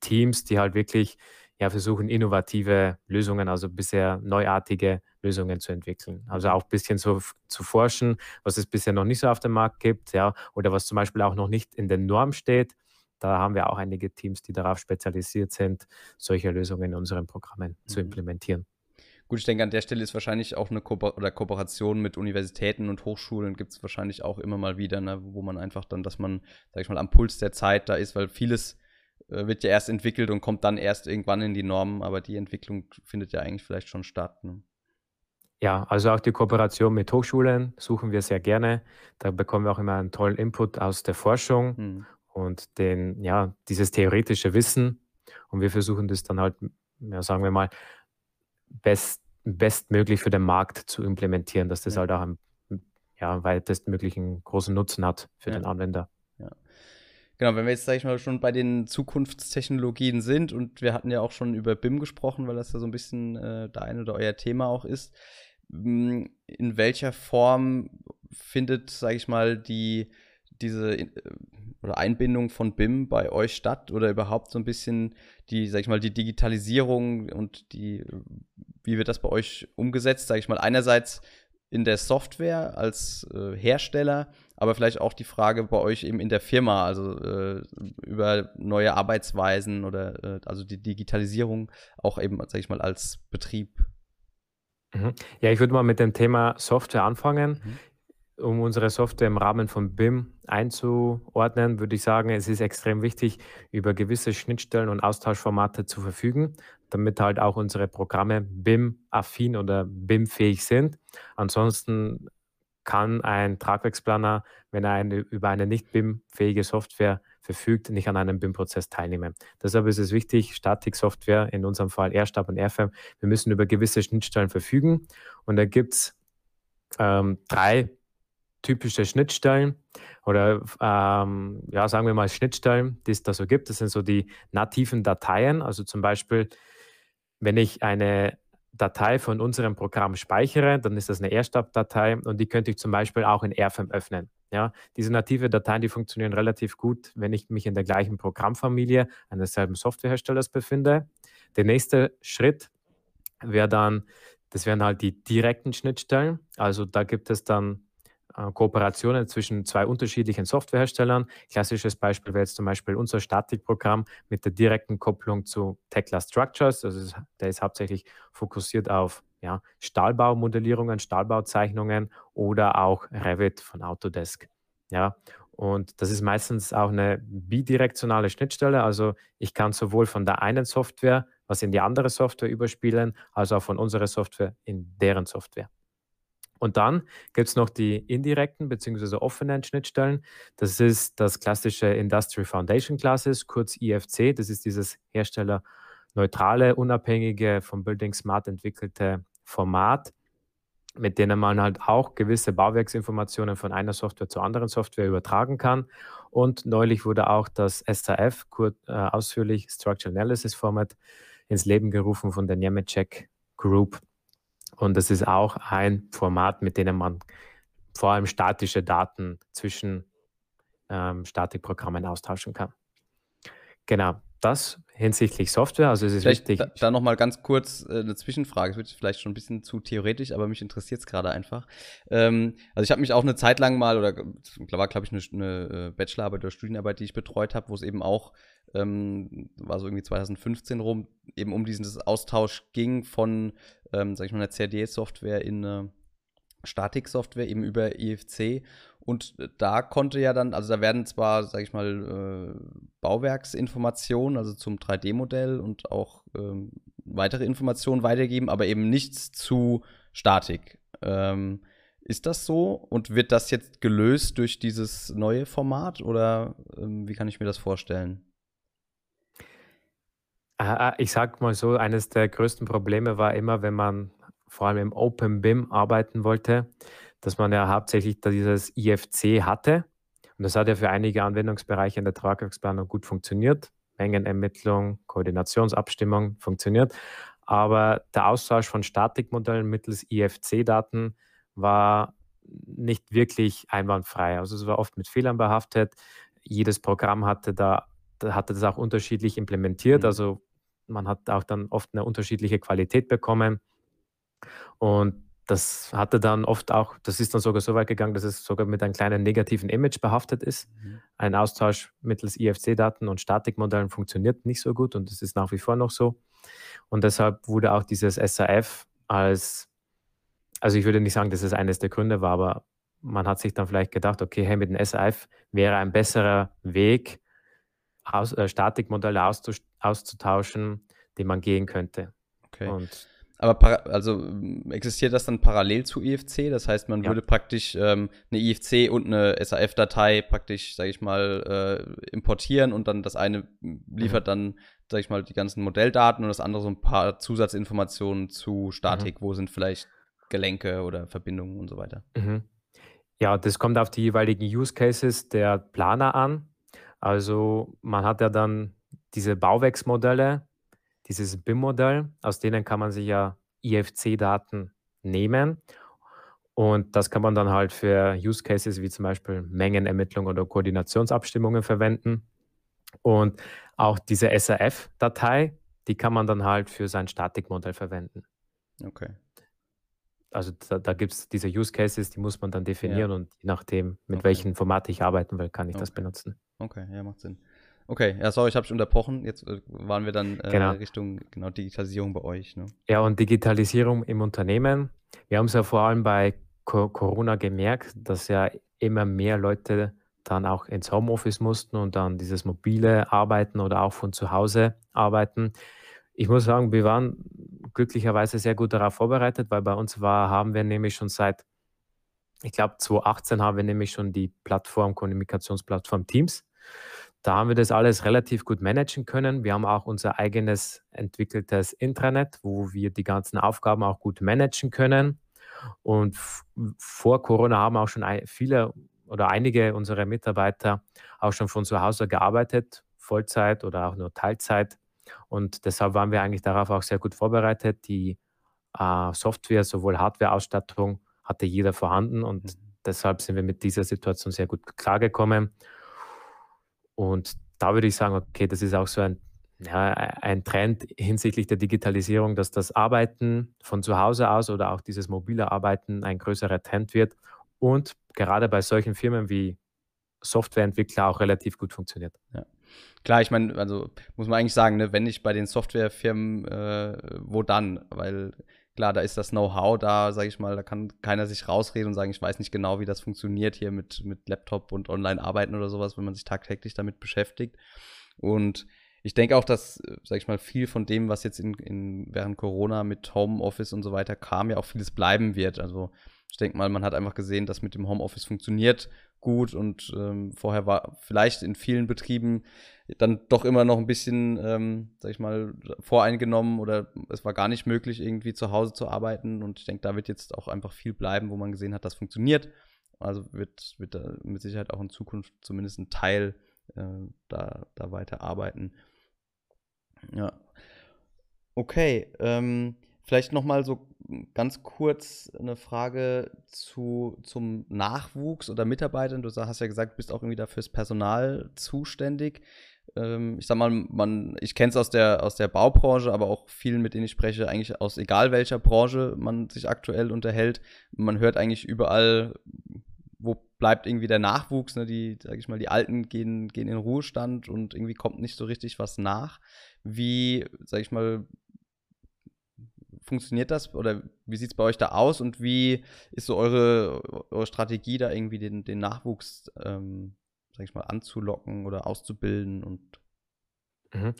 S3: Teams, die halt wirklich ja, versuchen, innovative Lösungen, also bisher neuartige Lösungen zu entwickeln. Also auch ein bisschen so zu forschen, was es bisher noch nicht so auf dem Markt gibt, ja, oder was zum Beispiel auch noch nicht in der Norm steht. Da haben wir auch einige Teams, die darauf spezialisiert sind, solche Lösungen in unseren Programmen mhm. zu implementieren.
S1: Gut, ich denke, an der Stelle ist wahrscheinlich auch eine Ko oder Kooperation mit Universitäten und Hochschulen gibt es wahrscheinlich auch immer mal wieder, ne, wo man einfach dann, dass man, sag ich mal, am Puls der Zeit da ist, weil vieles wird ja erst entwickelt und kommt dann erst irgendwann in die Normen, aber die Entwicklung findet ja eigentlich vielleicht schon statt. Ne?
S3: Ja, also auch die Kooperation mit Hochschulen suchen wir sehr gerne. Da bekommen wir auch immer einen tollen Input aus der Forschung mhm. und den, ja, dieses theoretische Wissen. Und wir versuchen das dann halt, ja, sagen wir mal, best, bestmöglich für den Markt zu implementieren, dass das ja. halt auch einen ja, weitestmöglichen großen Nutzen hat für ja. den Anwender.
S1: Genau, wenn wir jetzt, sag ich mal, schon bei den Zukunftstechnologien sind und wir hatten ja auch schon über BIM gesprochen, weil das ja so ein bisschen äh, dein oder euer Thema auch ist. Hm, in welcher Form findet, sage ich mal, die diese äh, oder Einbindung von BIM bei euch statt oder überhaupt so ein bisschen die, sag ich mal, die Digitalisierung und die, wie wird das bei euch umgesetzt, sage ich mal, einerseits in der Software als äh, Hersteller, aber vielleicht auch die Frage bei euch eben in der Firma, also äh, über neue Arbeitsweisen oder äh, also die Digitalisierung auch eben, sag ich mal, als Betrieb.
S3: Mhm. Ja, ich würde mal mit dem Thema Software anfangen. Mhm um unsere Software im Rahmen von BIM einzuordnen, würde ich sagen, es ist extrem wichtig, über gewisse Schnittstellen und Austauschformate zu verfügen, damit halt auch unsere Programme BIM-affin oder BIM-fähig sind. Ansonsten kann ein Tragwerksplaner, wenn er eine, über eine nicht BIM-fähige Software verfügt, nicht an einem BIM-Prozess teilnehmen. Deshalb ist es wichtig, Statik-Software, in unserem Fall AirStab und AirFam, wir müssen über gewisse Schnittstellen verfügen. Und da gibt es ähm, drei typische Schnittstellen oder ähm, ja, sagen wir mal Schnittstellen, die es da so gibt. Das sind so die nativen Dateien. Also zum Beispiel, wenn ich eine Datei von unserem Programm speichere, dann ist das eine AirStab-Datei und die könnte ich zum Beispiel auch in AirFM öffnen. Ja, diese native Dateien, die funktionieren relativ gut, wenn ich mich in der gleichen Programmfamilie eines selben Softwareherstellers befinde. Der nächste Schritt wäre dann, das wären halt die direkten Schnittstellen. Also da gibt es dann Kooperationen zwischen zwei unterschiedlichen Softwareherstellern. Klassisches Beispiel wäre jetzt zum Beispiel unser Statikprogramm mit der direkten Kopplung zu Tekla Structures. Also der ist hauptsächlich fokussiert auf ja, Stahlbaumodellierungen, Stahlbauzeichnungen oder auch Revit von Autodesk. Ja, und das ist meistens auch eine bidirektionale Schnittstelle. Also ich kann sowohl von der einen Software was in die andere Software überspielen, als auch von unserer Software in deren Software. Und dann gibt es noch die indirekten bzw. offenen Schnittstellen. Das ist das klassische Industrial Foundation Classes, kurz IFC. Das ist dieses herstellerneutrale, unabhängige, vom Building Smart entwickelte Format, mit denen man halt auch gewisse Bauwerksinformationen von einer Software zur anderen Software übertragen kann. Und neulich wurde auch das SAF, kurz, äh, ausführlich Structural Analysis Format, ins Leben gerufen von der Nemetschek Group. Und das ist auch ein Format, mit dem man vor allem statische Daten zwischen ähm, Statikprogrammen austauschen kann. Genau, das hinsichtlich Software. Also es ist
S1: vielleicht
S3: wichtig.
S1: Da, da nochmal ganz kurz äh, eine Zwischenfrage. Es wird vielleicht schon ein bisschen zu theoretisch, aber mich interessiert es gerade einfach. Ähm, also ich habe mich auch eine Zeit lang mal, oder war glaube ich eine, eine äh, Bachelorarbeit oder Studienarbeit, die ich betreut habe, wo es eben auch, ähm, war so irgendwie 2015 rum, eben um diesen Austausch ging von, ähm, sag ich mal, einer CAD-Software in eine Statik-Software eben über IFC. Und da konnte ja dann, also da werden zwar, sag ich mal, äh, Bauwerksinformationen, also zum 3D-Modell und auch ähm, weitere Informationen weitergeben, aber eben nichts zu Statik. Ähm, ist das so? Und wird das jetzt gelöst durch dieses neue Format oder ähm, wie kann ich mir das vorstellen?
S3: Ah, ah, ich sag mal so, eines der größten Probleme war immer, wenn man vor allem im Open BIM arbeiten wollte, dass man ja hauptsächlich dieses IFC hatte. Und das hat ja für einige Anwendungsbereiche in der Tragwerksplanung gut funktioniert. Mengenermittlung, Koordinationsabstimmung funktioniert. Aber der Austausch von Statikmodellen mittels IFC-Daten war nicht wirklich einwandfrei. Also es war oft mit Fehlern behaftet. Jedes Programm hatte da hatte das auch unterschiedlich implementiert. Mhm. Also man hat auch dann oft eine unterschiedliche Qualität bekommen. Und das hatte dann oft auch, das ist dann sogar so weit gegangen, dass es sogar mit einem kleinen negativen Image behaftet ist. Mhm. Ein Austausch mittels IFC-Daten und Statikmodellen funktioniert nicht so gut und das ist nach wie vor noch so. Und deshalb wurde auch dieses SAF als, also ich würde nicht sagen, dass es eines der Gründe war, aber man hat sich dann vielleicht gedacht, okay, hey, mit dem SAF wäre ein besserer Weg, aus, äh, Statikmodelle auszutauschen, den man gehen könnte.
S1: Okay. Und aber also existiert das dann parallel zu IFC? Das heißt, man ja. würde praktisch ähm, eine IFC und eine SAF-Datei praktisch, sage ich mal, äh, importieren und dann das eine liefert mhm. dann, sage ich mal, die ganzen Modelldaten und das andere so ein paar Zusatzinformationen zu Statik, mhm. wo sind vielleicht Gelenke oder Verbindungen und so weiter.
S3: Mhm. Ja, das kommt auf die jeweiligen Use Cases der Planer an. Also man hat ja dann diese Bauwerksmodelle, dieses BIM-Modell, aus denen kann man sich ja IFC-Daten nehmen. Und das kann man dann halt für Use Cases wie zum Beispiel Mengenermittlung oder Koordinationsabstimmungen verwenden. Und auch diese SAF-Datei, die kann man dann halt für sein Statikmodell verwenden.
S1: Okay.
S3: Also da, da gibt es diese Use Cases, die muss man dann definieren ja. und je nachdem, mit okay. welchem Format ich arbeiten will, kann ich okay. das benutzen.
S1: Okay, ja, macht Sinn. Okay, ja, sorry, ich habe dich unterbrochen. Jetzt äh, waren wir dann äh,
S3: Genau.
S1: Richtung genau Digitalisierung bei euch. Ne?
S3: Ja, und Digitalisierung im Unternehmen. Wir haben es ja vor allem bei Co Corona gemerkt, dass ja immer mehr Leute dann auch ins Homeoffice mussten und dann dieses mobile Arbeiten oder auch von zu Hause arbeiten. Ich muss sagen, wir waren glücklicherweise sehr gut darauf vorbereitet, weil bei uns war, haben wir nämlich schon seit, ich glaube, 2018 haben wir nämlich schon die Plattform, Kommunikationsplattform Teams. Da haben wir das alles relativ gut managen können. Wir haben auch unser eigenes entwickeltes Intranet, wo wir die ganzen Aufgaben auch gut managen können. Und vor Corona haben auch schon viele oder einige unserer Mitarbeiter auch schon von zu Hause gearbeitet, Vollzeit oder auch nur Teilzeit. Und deshalb waren wir eigentlich darauf auch sehr gut vorbereitet. Die äh, Software, sowohl Hardware-Ausstattung hatte jeder vorhanden und
S1: Mhm.
S3: deshalb sind wir mit dieser Situation sehr gut klargekommen. Und da würde ich sagen, okay, das ist auch so ein, ja, ein Trend hinsichtlich der Digitalisierung, dass das Arbeiten von zu Hause aus oder auch dieses mobile Arbeiten ein größerer Trend wird und gerade bei solchen Firmen wie Softwareentwickler auch relativ gut funktioniert.
S1: Klar, ich meine, also muss man eigentlich sagen, ne, wenn nicht bei den Softwarefirmen, äh, wo dann? Weil klar, da ist das Know-how da, sage ich mal, da kann keiner sich rausreden und sagen, ich weiß nicht genau, wie das funktioniert hier mit, mit Laptop und Online-Arbeiten oder sowas, wenn man sich tagtäglich damit beschäftigt. Und ich denke auch, dass, sage ich mal, viel von dem, was jetzt in, in, während Corona mit Homeoffice und so weiter kam, ja auch vieles bleiben wird. Also ich denke mal, man hat einfach gesehen, dass mit dem Homeoffice funktioniert gut und ähm, vorher war vielleicht in vielen Betrieben dann doch immer noch ein bisschen, ähm, sag ich mal, voreingenommen oder es war gar nicht möglich, irgendwie zu Hause zu arbeiten. Und ich denke, da wird jetzt auch einfach viel bleiben, wo man gesehen hat, das funktioniert. Also wird, wird da mit Sicherheit auch in Zukunft zumindest ein Teil äh, da, da weiter arbeiten. Ja. Okay, ähm, vielleicht noch mal so ganz kurz eine Frage zu, zum Nachwuchs oder Mitarbeitern. Du hast ja gesagt, du bist auch irgendwie da fürs Personal zuständig. Ähm, ich sag mal, man, ich kenne es aus der, aus der Baubranche, aber auch vielen, mit denen ich spreche, eigentlich aus egal welcher Branche man sich aktuell unterhält. Man hört eigentlich überall, wo bleibt irgendwie der Nachwuchs, ne? die, sag ich mal, die Alten gehen, gehen in Ruhestand und irgendwie kommt nicht so richtig was nach. Wie, sag ich mal, funktioniert das oder wie sieht es bei euch da aus und wie ist so eure, eure Strategie, da irgendwie den, den Nachwuchs, ähm, sag ich mal, anzulocken oder auszubilden und
S3: Mhm.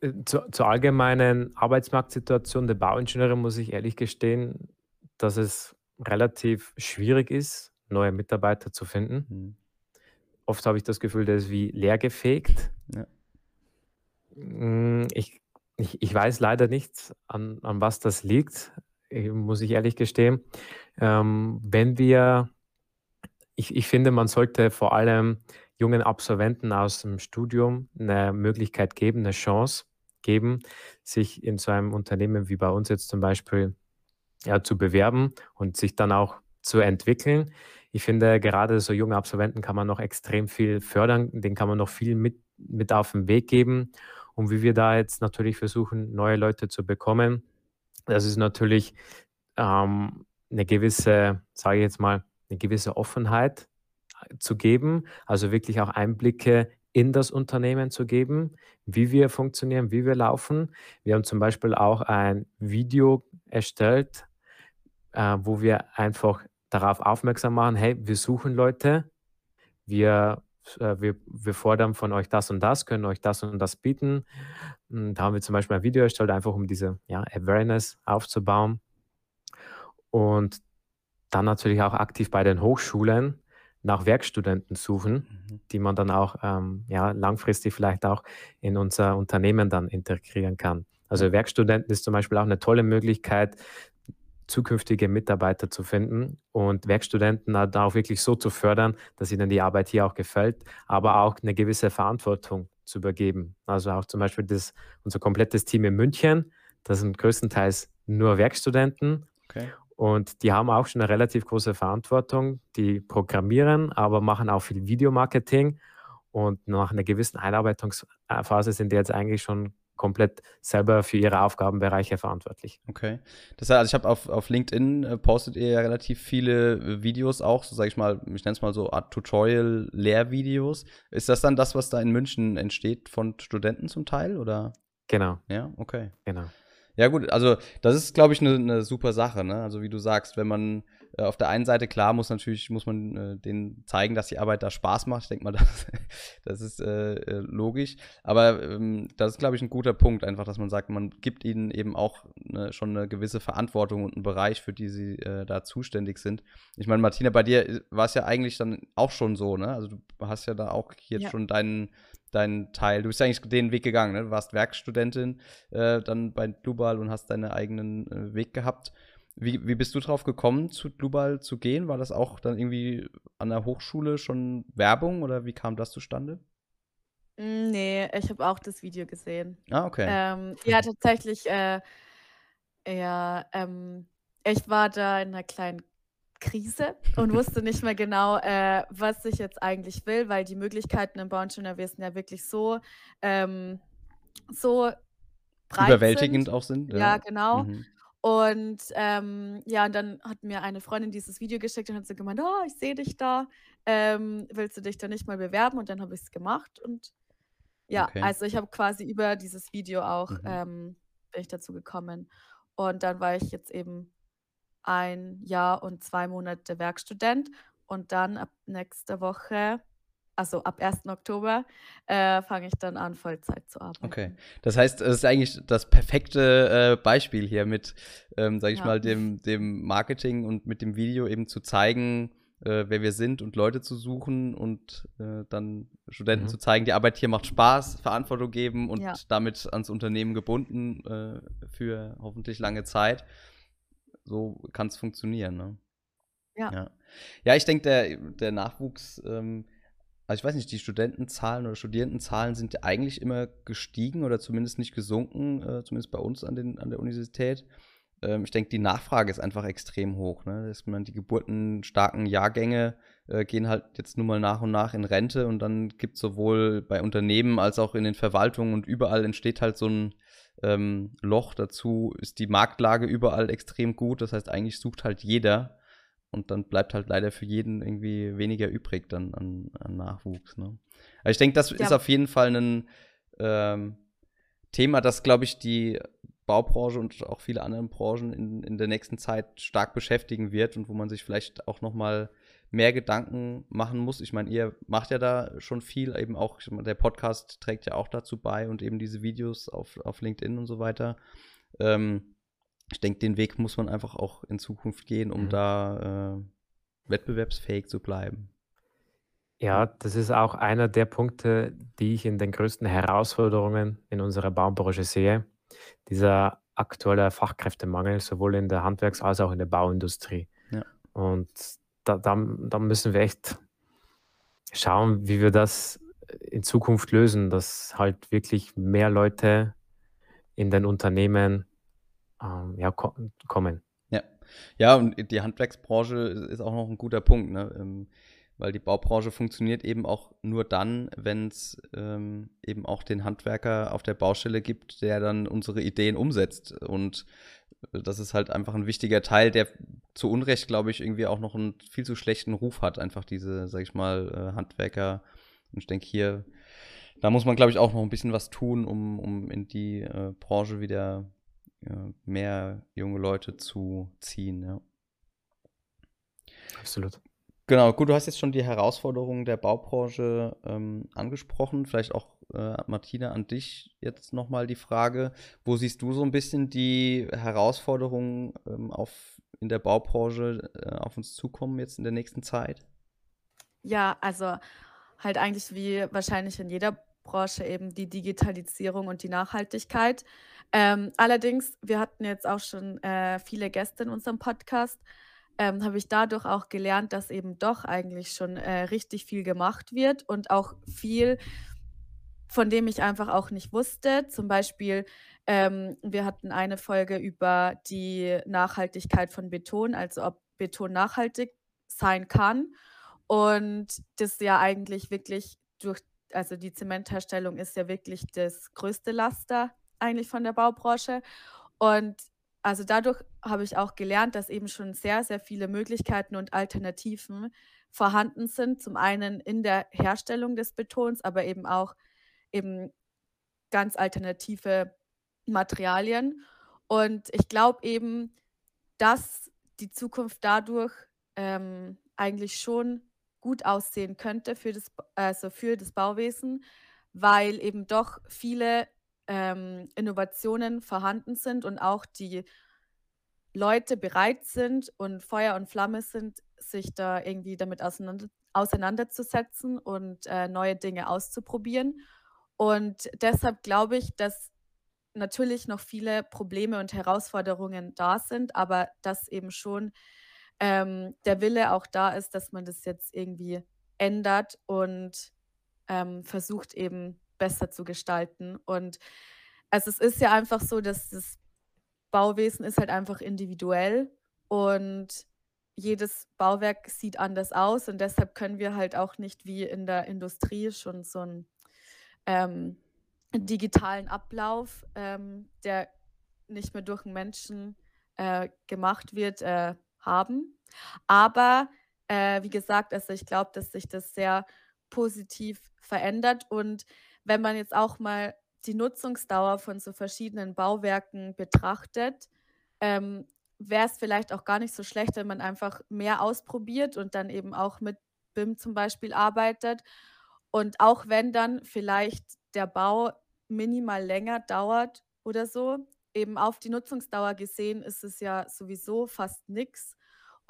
S3: Äh, Zur, zur allgemeinen Arbeitsmarktsituation der Bauingenieure muss ich ehrlich gestehen, dass es relativ schwierig ist, neue Mitarbeiter zu finden.
S1: hm,
S3: Oft habe ich das Gefühl, der ist wie leergefegt.
S1: Ja.
S3: Mm, Ich, ich, ich weiß leider nicht, an, an was das liegt, äh, muss ich ehrlich gestehen. Ähm, wenn wir, ich, ich finde, man sollte vor allem jungen Absolventen aus dem Studium eine Möglichkeit geben, eine Chance geben, sich in so einem Unternehmen wie bei uns jetzt zum Beispiel ja, zu bewerben und sich dann auch zu entwickeln. Ich finde, gerade so junge Absolventen kann man noch extrem viel fördern, denen kann man noch viel mit, mit auf den Weg geben. Und wie wir da jetzt natürlich versuchen, neue Leute zu bekommen, das ist natürlich ähm, eine gewisse, sage ich jetzt mal, eine gewisse Offenheit zu geben, also wirklich auch Einblicke in das Unternehmen zu geben, wie wir funktionieren, wie wir laufen. Wir haben zum Beispiel auch ein Video erstellt, äh, wo wir einfach darauf aufmerksam machen, hey, wir suchen Leute, wir, äh, wir, wir fordern von euch das und das, können euch das und das bieten. Und da haben wir zum Beispiel ein Video erstellt, einfach um diese ja, Awareness aufzubauen. Und dann natürlich auch aktiv bei den Hochschulen nach Werkstudenten suchen,
S1: mhm.
S3: die man dann auch ähm, ja, langfristig vielleicht auch in unser Unternehmen dann integrieren kann. Also Werkstudenten ist zum Beispiel auch eine tolle Möglichkeit, zukünftige Mitarbeiter zu finden und Werkstudenten da auch wirklich so zu fördern, dass ihnen die Arbeit hier auch gefällt, aber auch eine gewisse Verantwortung zu übergeben. Also auch zum Beispiel das, unser komplettes Team in München, das sind größtenteils nur Werkstudenten
S1: Okay.
S3: und die haben auch schon eine relativ große Verantwortung. Die programmieren, aber machen auch viel Videomarketing Und nach einer gewissen Einarbeitungsphase sind die jetzt eigentlich schon komplett selber für ihre Aufgabenbereiche verantwortlich.
S1: Okay. Das heißt, also ich habe auf, auf LinkedIn äh, postet ihr ja relativ viele äh, Videos auch, so sage ich mal, ich nenne es mal so Art Tutorial-Lehrvideos. Ist das dann das, was da in München entsteht von Studenten zum Teil oder?
S3: Genau.
S1: Ja, okay.
S3: Genau.
S1: Ja, gut, also das ist, glaube ich, eine ne super Sache, ne? Also wie du sagst, wenn man äh, auf der einen Seite, klar, muss natürlich, muss man äh, denen zeigen, dass die Arbeit da Spaß macht. Ich denke mal, das, das ist äh, äh, logisch. Aber ähm, das ist, glaube ich, ein guter Punkt, einfach, dass man sagt, man gibt ihnen eben auch ne, schon eine gewisse Verantwortung und einen Bereich, für die sie äh, da zuständig sind. Ich meine, Martina, bei dir äh, war es ja eigentlich dann auch schon so, ne? Also du hast ja da auch jetzt ja. schon deinen deinen Teil. Du bist ja eigentlich den Weg gegangen, ne? Du warst Werkstudentin äh, dann bei Blueball und hast deinen eigenen äh, Weg gehabt. Wie, wie bist du drauf gekommen, zu Global zu gehen? War das auch dann irgendwie an der Hochschule schon Werbung oder wie kam das zustande?
S2: Hm, nee, ich habe auch das Video gesehen.
S1: Ah, okay.
S2: Ähm, ja, tatsächlich, äh, ja, ähm, ich war da in einer kleinen Krise und wusste nicht mehr genau, äh, was ich jetzt eigentlich will, weil die Möglichkeiten im Bauingenieurwesen ja wirklich so, ähm, so breit
S1: Überwältigend
S2: sind.
S1: auch sind.
S2: Ja, ja genau. Mhm. Und ähm, ja, und dann hat mir eine Freundin dieses Video geschickt und hat so gemeint, oh, ich sehe dich da, ähm, willst du dich da nicht mal bewerben? Und dann habe ich es gemacht und ja, Okay. also ich habe quasi über dieses Video auch Mhm. ähm, bin ich dazu gekommen. Und dann war ich jetzt eben ein Jahr und zwei Monate Werkstudent und dann ab nächster Woche also ab 1. Oktober, äh, fange ich dann an, Vollzeit zu arbeiten.
S1: Okay. Das heißt, es ist eigentlich das perfekte äh, Beispiel hier mit, ähm, sage ich ja. mal, dem, dem Marketing und mit dem Video eben zu zeigen, äh, wer wir sind und Leute zu suchen und äh, dann Studenten mhm. zu zeigen, die Arbeit hier macht Spaß, Verantwortung geben und ja. damit ans Unternehmen gebunden äh, für hoffentlich lange Zeit. So kann es funktionieren. Ne?
S2: Ja. ja.
S1: ja. ich denke, der, der Nachwuchs ähm, also ich weiß nicht, die Studentenzahlen oder Studierendenzahlen sind eigentlich immer gestiegen oder zumindest nicht gesunken, äh, zumindest bei uns an, den, an der Universität. Ähm, ich denke, die Nachfrage ist einfach extrem hoch. Ne? Dass man die geburtenstarken Jahrgänge äh, gehen halt jetzt nun mal nach und nach in Rente und dann gibt es sowohl bei Unternehmen als auch in den Verwaltungen und überall entsteht halt so ein ähm, Loch. Dazu ist die Marktlage überall extrem gut. Das heißt, eigentlich sucht halt jeder und dann bleibt halt leider für jeden irgendwie weniger übrig dann an, an Nachwuchs. Ne? Aber ich denke, das ja. ist auf jeden Fall ein ähm, Thema, das, glaube ich, die Baubranche und auch viele andere Branchen in, in der nächsten Zeit stark beschäftigen wird und wo man sich vielleicht auch noch mal mehr Gedanken machen muss. Ich meine, ihr macht ja da schon viel, eben auch, der Podcast trägt ja auch dazu bei und eben diese Videos auf, auf LinkedIn und so weiter. Ähm, ich denke, den Weg muss man einfach auch in Zukunft gehen, um mhm. da äh, wettbewerbsfähig zu bleiben.
S3: Ja, das ist auch einer der Punkte, die ich in den größten Herausforderungen in unserer Baubranche sehe. Dieser aktuelle Fachkräftemangel, sowohl in der Handwerks- als auch in der Bauindustrie. Ja. Und da, da, da müssen wir echt schauen, wie wir das in Zukunft lösen, dass halt wirklich mehr Leute in den Unternehmen ähm, ja, ko kommen.
S1: Ja. ja, und die Handwerksbranche ist auch noch ein guter Punkt, ne? Ähm, weil die Baubranche funktioniert eben auch nur dann, wenn es ähm, eben auch den Handwerker auf der Baustelle gibt, der dann unsere Ideen umsetzt. Und das ist halt einfach ein wichtiger Teil, der zu Unrecht, glaube ich, irgendwie auch noch einen viel zu schlechten Ruf hat, einfach diese, sag ich mal, äh, Handwerker. Und ich denke hier, da muss man, glaube ich, auch noch ein bisschen was tun, um, um in die äh, Branche wieder mehr junge Leute zu ziehen. Ja.
S3: Absolut.
S1: Genau, gut, du hast jetzt schon die Herausforderungen der Baubranche ähm, angesprochen. Vielleicht auch, äh, Martina, an dich jetzt nochmal die Frage. Wo siehst du so ein bisschen die Herausforderungen ähm, auf, in der Baubranche äh, auf uns zukommen jetzt in der nächsten Zeit?
S2: Ja, also halt eigentlich wie wahrscheinlich in jeder Branche eben die Digitalisierung und die Nachhaltigkeit. Ähm, allerdings, wir hatten jetzt auch schon äh, viele Gäste in unserem Podcast, ähm, habe ich dadurch auch gelernt, dass eben doch eigentlich schon äh, richtig viel gemacht wird und auch viel, von dem ich einfach auch nicht wusste. Zum Beispiel, ähm, wir hatten eine Folge über die Nachhaltigkeit von Beton, also ob Beton nachhaltig sein kann. Und das ja eigentlich wirklich durch also die Zementherstellung ist ja wirklich das größte Laster eigentlich von der Baubranche. Und also dadurch habe ich auch gelernt, dass eben schon sehr, sehr viele Möglichkeiten und Alternativen vorhanden sind. Zum einen in der Herstellung des Betons, aber eben auch eben ganz alternative Materialien. Und ich glaube eben, dass die Zukunft dadurch ähm, eigentlich schon gut aussehen könnte für das, also für das Bauwesen, weil eben doch viele ähm, Innovationen vorhanden sind und auch die Leute bereit sind und Feuer und Flamme sind, sich da irgendwie damit auseinander, auseinanderzusetzen und äh, neue Dinge auszuprobieren. Und deshalb glaube ich, dass natürlich noch viele Probleme und Herausforderungen da sind, aber dass eben schon ähm, der Wille auch da ist, dass man das jetzt irgendwie ändert und ähm, versucht eben besser zu gestalten. Und also es ist ja einfach so, dass das Bauwesen ist halt einfach individuell und jedes Bauwerk sieht anders aus und deshalb können wir halt auch nicht wie in der Industrie schon so einen ähm, digitalen Ablauf, ähm, der nicht mehr durch einen Menschen äh, gemacht wird, äh, haben. Aber äh, wie gesagt, also ich glaube, dass sich das sehr positiv verändert und wenn man jetzt auch mal die Nutzungsdauer von so verschiedenen Bauwerken betrachtet, ähm, wäre es vielleicht auch gar nicht so schlecht, wenn man einfach mehr ausprobiert und dann eben auch mit BIM zum Beispiel arbeitet. Und auch wenn dann vielleicht der Bau minimal länger dauert oder so, eben auf die Nutzungsdauer gesehen ist es ja sowieso fast nichts.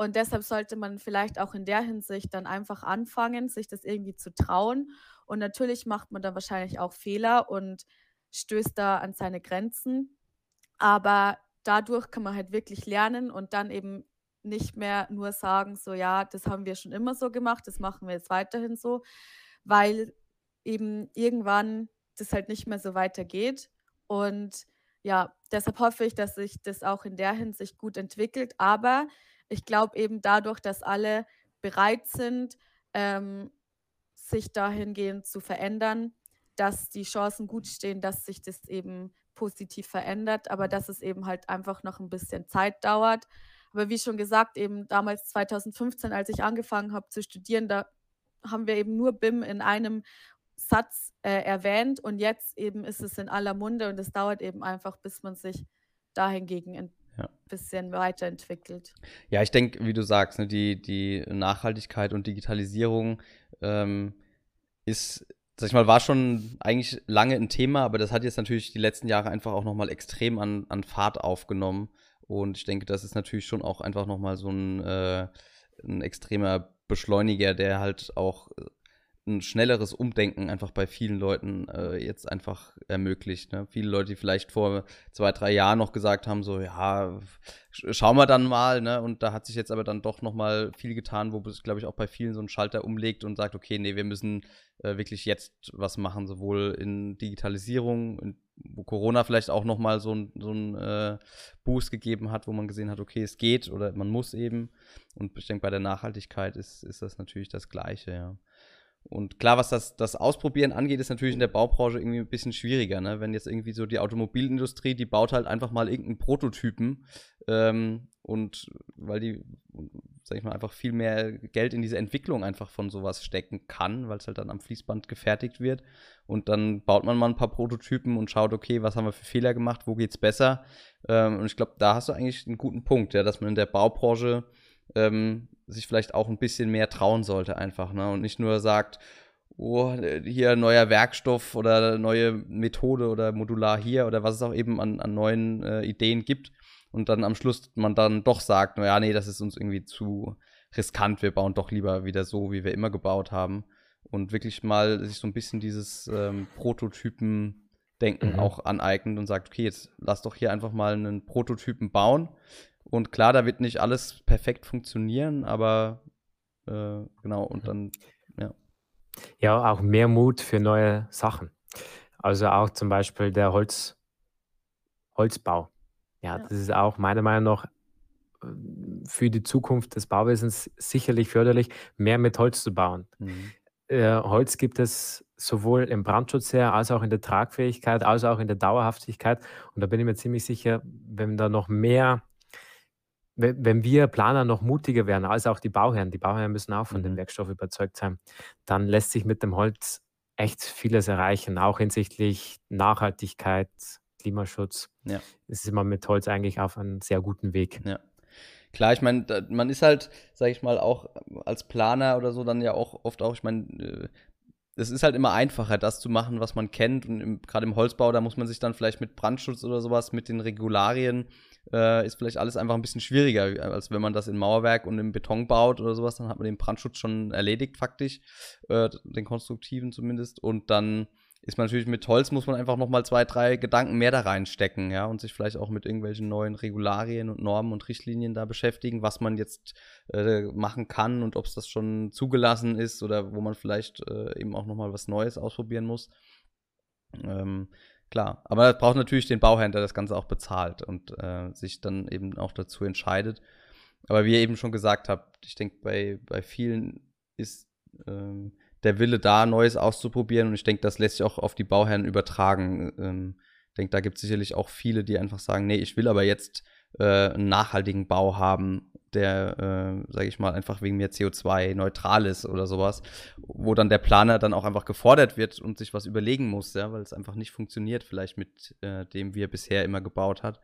S2: Und deshalb sollte man vielleicht auch in der Hinsicht dann einfach anfangen, sich das irgendwie zu trauen. Und natürlich macht man da wahrscheinlich auch Fehler und stößt da an seine Grenzen. Aber dadurch kann man halt wirklich lernen und dann eben nicht mehr nur sagen, so ja, das haben wir schon immer so gemacht, das machen wir jetzt weiterhin so, weil eben irgendwann das halt nicht mehr so weitergeht. Und ja, deshalb hoffe ich, dass sich das auch in der Hinsicht gut entwickelt. Aber ich glaube eben dadurch, dass alle bereit sind, ähm, sich dahingehend zu verändern, dass die Chancen gut stehen, dass sich das eben positiv verändert, aber dass es eben halt einfach noch ein bisschen Zeit dauert. Aber wie schon gesagt, eben damals 2015, als ich angefangen habe zu studieren, da haben wir eben nur BIM in einem Satz äh, erwähnt und jetzt eben ist es in aller Munde und es dauert eben einfach, bis man sich dahingegen ja. bisschen weiterentwickelt.
S1: Ja, ich denke, wie du sagst, ne, die, die Nachhaltigkeit und Digitalisierung ähm, ist, sag ich mal, war schon eigentlich lange ein Thema, aber das hat jetzt natürlich die letzten Jahre einfach auch nochmal extrem an, an Fahrt aufgenommen. Und ich denke, das ist natürlich schon auch einfach nochmal so ein, äh, ein extremer Beschleuniger, der halt auch ein schnelleres Umdenken einfach bei vielen Leuten äh, jetzt einfach ermöglicht. Ne? Viele Leute, die vielleicht vor zwei, drei Jahren noch gesagt haben, so, ja, schauen wir dann mal, ne? Und da hat sich jetzt aber dann doch noch mal viel getan, wo es, glaube ich, auch bei vielen so einen Schalter umlegt und sagt, okay, nee, wir müssen äh, wirklich jetzt was machen, sowohl in Digitalisierung, in, wo Corona vielleicht auch noch mal so ein, so ein äh, Boost gegeben hat, wo man gesehen hat, okay, es geht oder man muss eben. Und ich denke, bei der Nachhaltigkeit ist, ist das natürlich das Gleiche, ja. Und klar, was das, das Ausprobieren angeht, ist natürlich in der Baubranche irgendwie ein bisschen schwieriger. Ne? Wenn jetzt irgendwie so die Automobilindustrie, die baut halt einfach mal irgendeinen Prototypen ähm, und weil die, sag ich mal, einfach viel mehr Geld in diese Entwicklung einfach von sowas stecken kann, weil es halt dann am Fließband gefertigt wird. Und dann baut man mal ein paar Prototypen und schaut, okay, was haben wir für Fehler gemacht, wo geht's besser? Ähm, und ich glaube, da hast du eigentlich einen guten Punkt, ja, dass man in der Baubranche ähm, sich vielleicht auch ein bisschen mehr trauen sollte einfach, ne? Und nicht nur sagt, oh, hier neuer Werkstoff oder neue Methode oder Modular hier oder was es auch eben an, an neuen äh, Ideen gibt. Und dann am Schluss man dann doch sagt, naja, nee, das ist uns irgendwie zu riskant, wir bauen doch lieber wieder so, wie wir immer gebaut haben. Und wirklich mal sich so ein bisschen dieses ähm, Prototypen-Denken mhm. auch aneignet und sagt, okay, jetzt lass doch hier einfach mal einen Prototypen bauen und klar, da wird nicht alles perfekt funktionieren, aber äh, genau, und dann, ja.
S3: Ja, auch mehr Mut für neue Sachen. Also auch zum Beispiel der Holz, Holzbau. Ja, ja. das ist auch meiner Meinung nach äh, für die Zukunft des Bauwesens sicherlich förderlich, mehr mit Holz zu bauen. Mhm. Äh, Holz gibt es sowohl im Brandschutz her, als auch in der Tragfähigkeit, als auch in der Dauerhaftigkeit. Und da bin ich mir ziemlich sicher, wenn da noch mehr, wenn wir Planer noch mutiger werden, als auch die Bauherren, die Bauherren müssen auch von mhm. dem Werkstoff überzeugt sein, dann lässt sich mit dem Holz echt vieles erreichen, auch hinsichtlich Nachhaltigkeit, Klimaschutz. Ja. Es ist immer mit Holz eigentlich auf einem sehr guten Weg.
S1: Ja. Klar, ich meine, man ist halt, sag ich mal, auch als Planer oder so dann ja auch oft auch, ich meine, äh, es ist halt immer einfacher, das zu machen, was man kennt. Und gerade im Holzbau, da muss man sich dann vielleicht mit Brandschutz oder sowas, mit den Regularien, äh, ist vielleicht alles einfach ein bisschen schwieriger, als wenn man das in Mauerwerk und im Beton baut oder sowas. Dann hat man den Brandschutz schon erledigt, faktisch, äh, den konstruktiven zumindest. Und dann ist man natürlich mit Holz muss man einfach nochmal zwei, drei Gedanken mehr da reinstecken, ja, und sich vielleicht auch mit irgendwelchen neuen Regularien und Normen und Richtlinien da beschäftigen, was man jetzt äh, machen kann und ob es das schon zugelassen ist oder wo man vielleicht äh, eben auch nochmal was Neues ausprobieren muss. Ähm, klar, aber das braucht natürlich den Bauherrn, der das Ganze auch bezahlt und äh, sich dann eben auch dazu entscheidet. Aber wie ihr eben schon gesagt habt, ich denke, bei, bei vielen ist ähm, der Wille da, Neues auszuprobieren. Und ich denke, das lässt sich auch auf die Bauherren übertragen. Ähm, ich denke, da gibt es sicherlich auch viele, die einfach sagen, nee, ich will aber jetzt äh, einen nachhaltigen Bau haben, der, äh, sage ich mal, einfach wegen mir CO2 neutral ist oder sowas, wo dann der Planer dann auch einfach gefordert wird und sich was überlegen muss, ja, weil es einfach nicht funktioniert, vielleicht mit äh, dem, wie er bisher immer gebaut hat.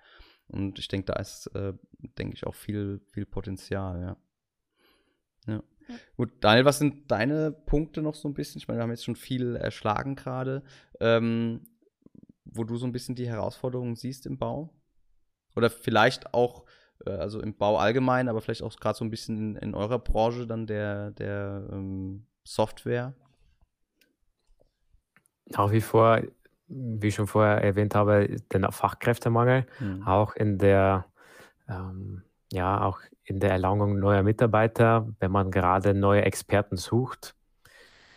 S1: Und ich denke, da ist, äh, denke ich, auch viel, viel Potenzial, ja. Ja. Gut, Daniel, was sind deine Punkte noch so ein bisschen? Ich meine, wir haben jetzt schon viel erschlagen gerade, ähm, wo du so ein bisschen die Herausforderungen siehst im Bau? Oder vielleicht auch, äh, also im Bau allgemein, aber vielleicht auch gerade so ein bisschen in, in, eurer Branche dann der, der ähm, Software?
S3: Nach wie vor, wie ich schon vorher erwähnt habe, den Fachkräftemangel, mhm. auch in der ähm, ja, auch in der Erlangung neuer Mitarbeiter, wenn man gerade neue Experten sucht.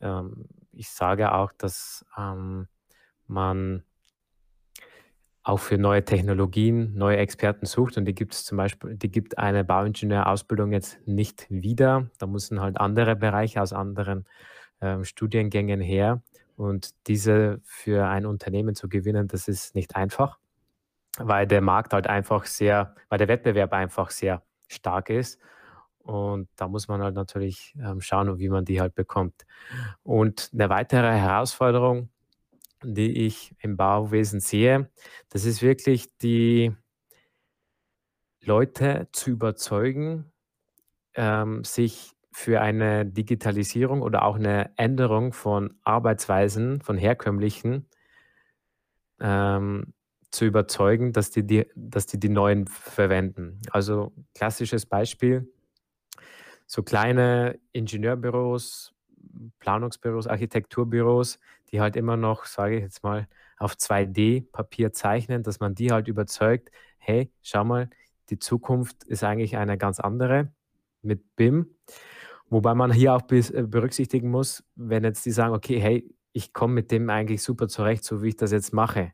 S3: Ähm, ich sage auch, dass ähm, man auch für neue Technologien neue Experten sucht und die gibt es zum Beispiel, die gibt eine Bauingenieurausbildung jetzt nicht wieder. Da müssen halt andere Bereiche aus anderen ähm, Studiengängen her und diese für ein Unternehmen zu gewinnen, das ist nicht einfach weil der Markt halt einfach sehr, weil der Wettbewerb einfach sehr stark ist. Und da muss man halt natürlich ähm, schauen, wie man die halt bekommt. Und eine weitere Herausforderung, die ich im Bauwesen sehe, das ist wirklich die Leute zu überzeugen, ähm, sich für eine Digitalisierung oder auch eine Änderung von Arbeitsweisen, von herkömmlichen, ähm, zu überzeugen, dass die, die, dass die die neuen verwenden. Also klassisches Beispiel, so kleine Ingenieurbüros, Planungsbüros, Architekturbüros, die halt immer noch, sage ich jetzt mal, auf 2D-Papier zeichnen, dass man die halt überzeugt, hey, schau mal, die Zukunft ist eigentlich eine ganz andere mit BIM. Wobei man hier auch äh, berücksichtigen muss, wenn jetzt die sagen, okay, hey, ich komme mit dem eigentlich super zurecht, so wie ich das jetzt mache.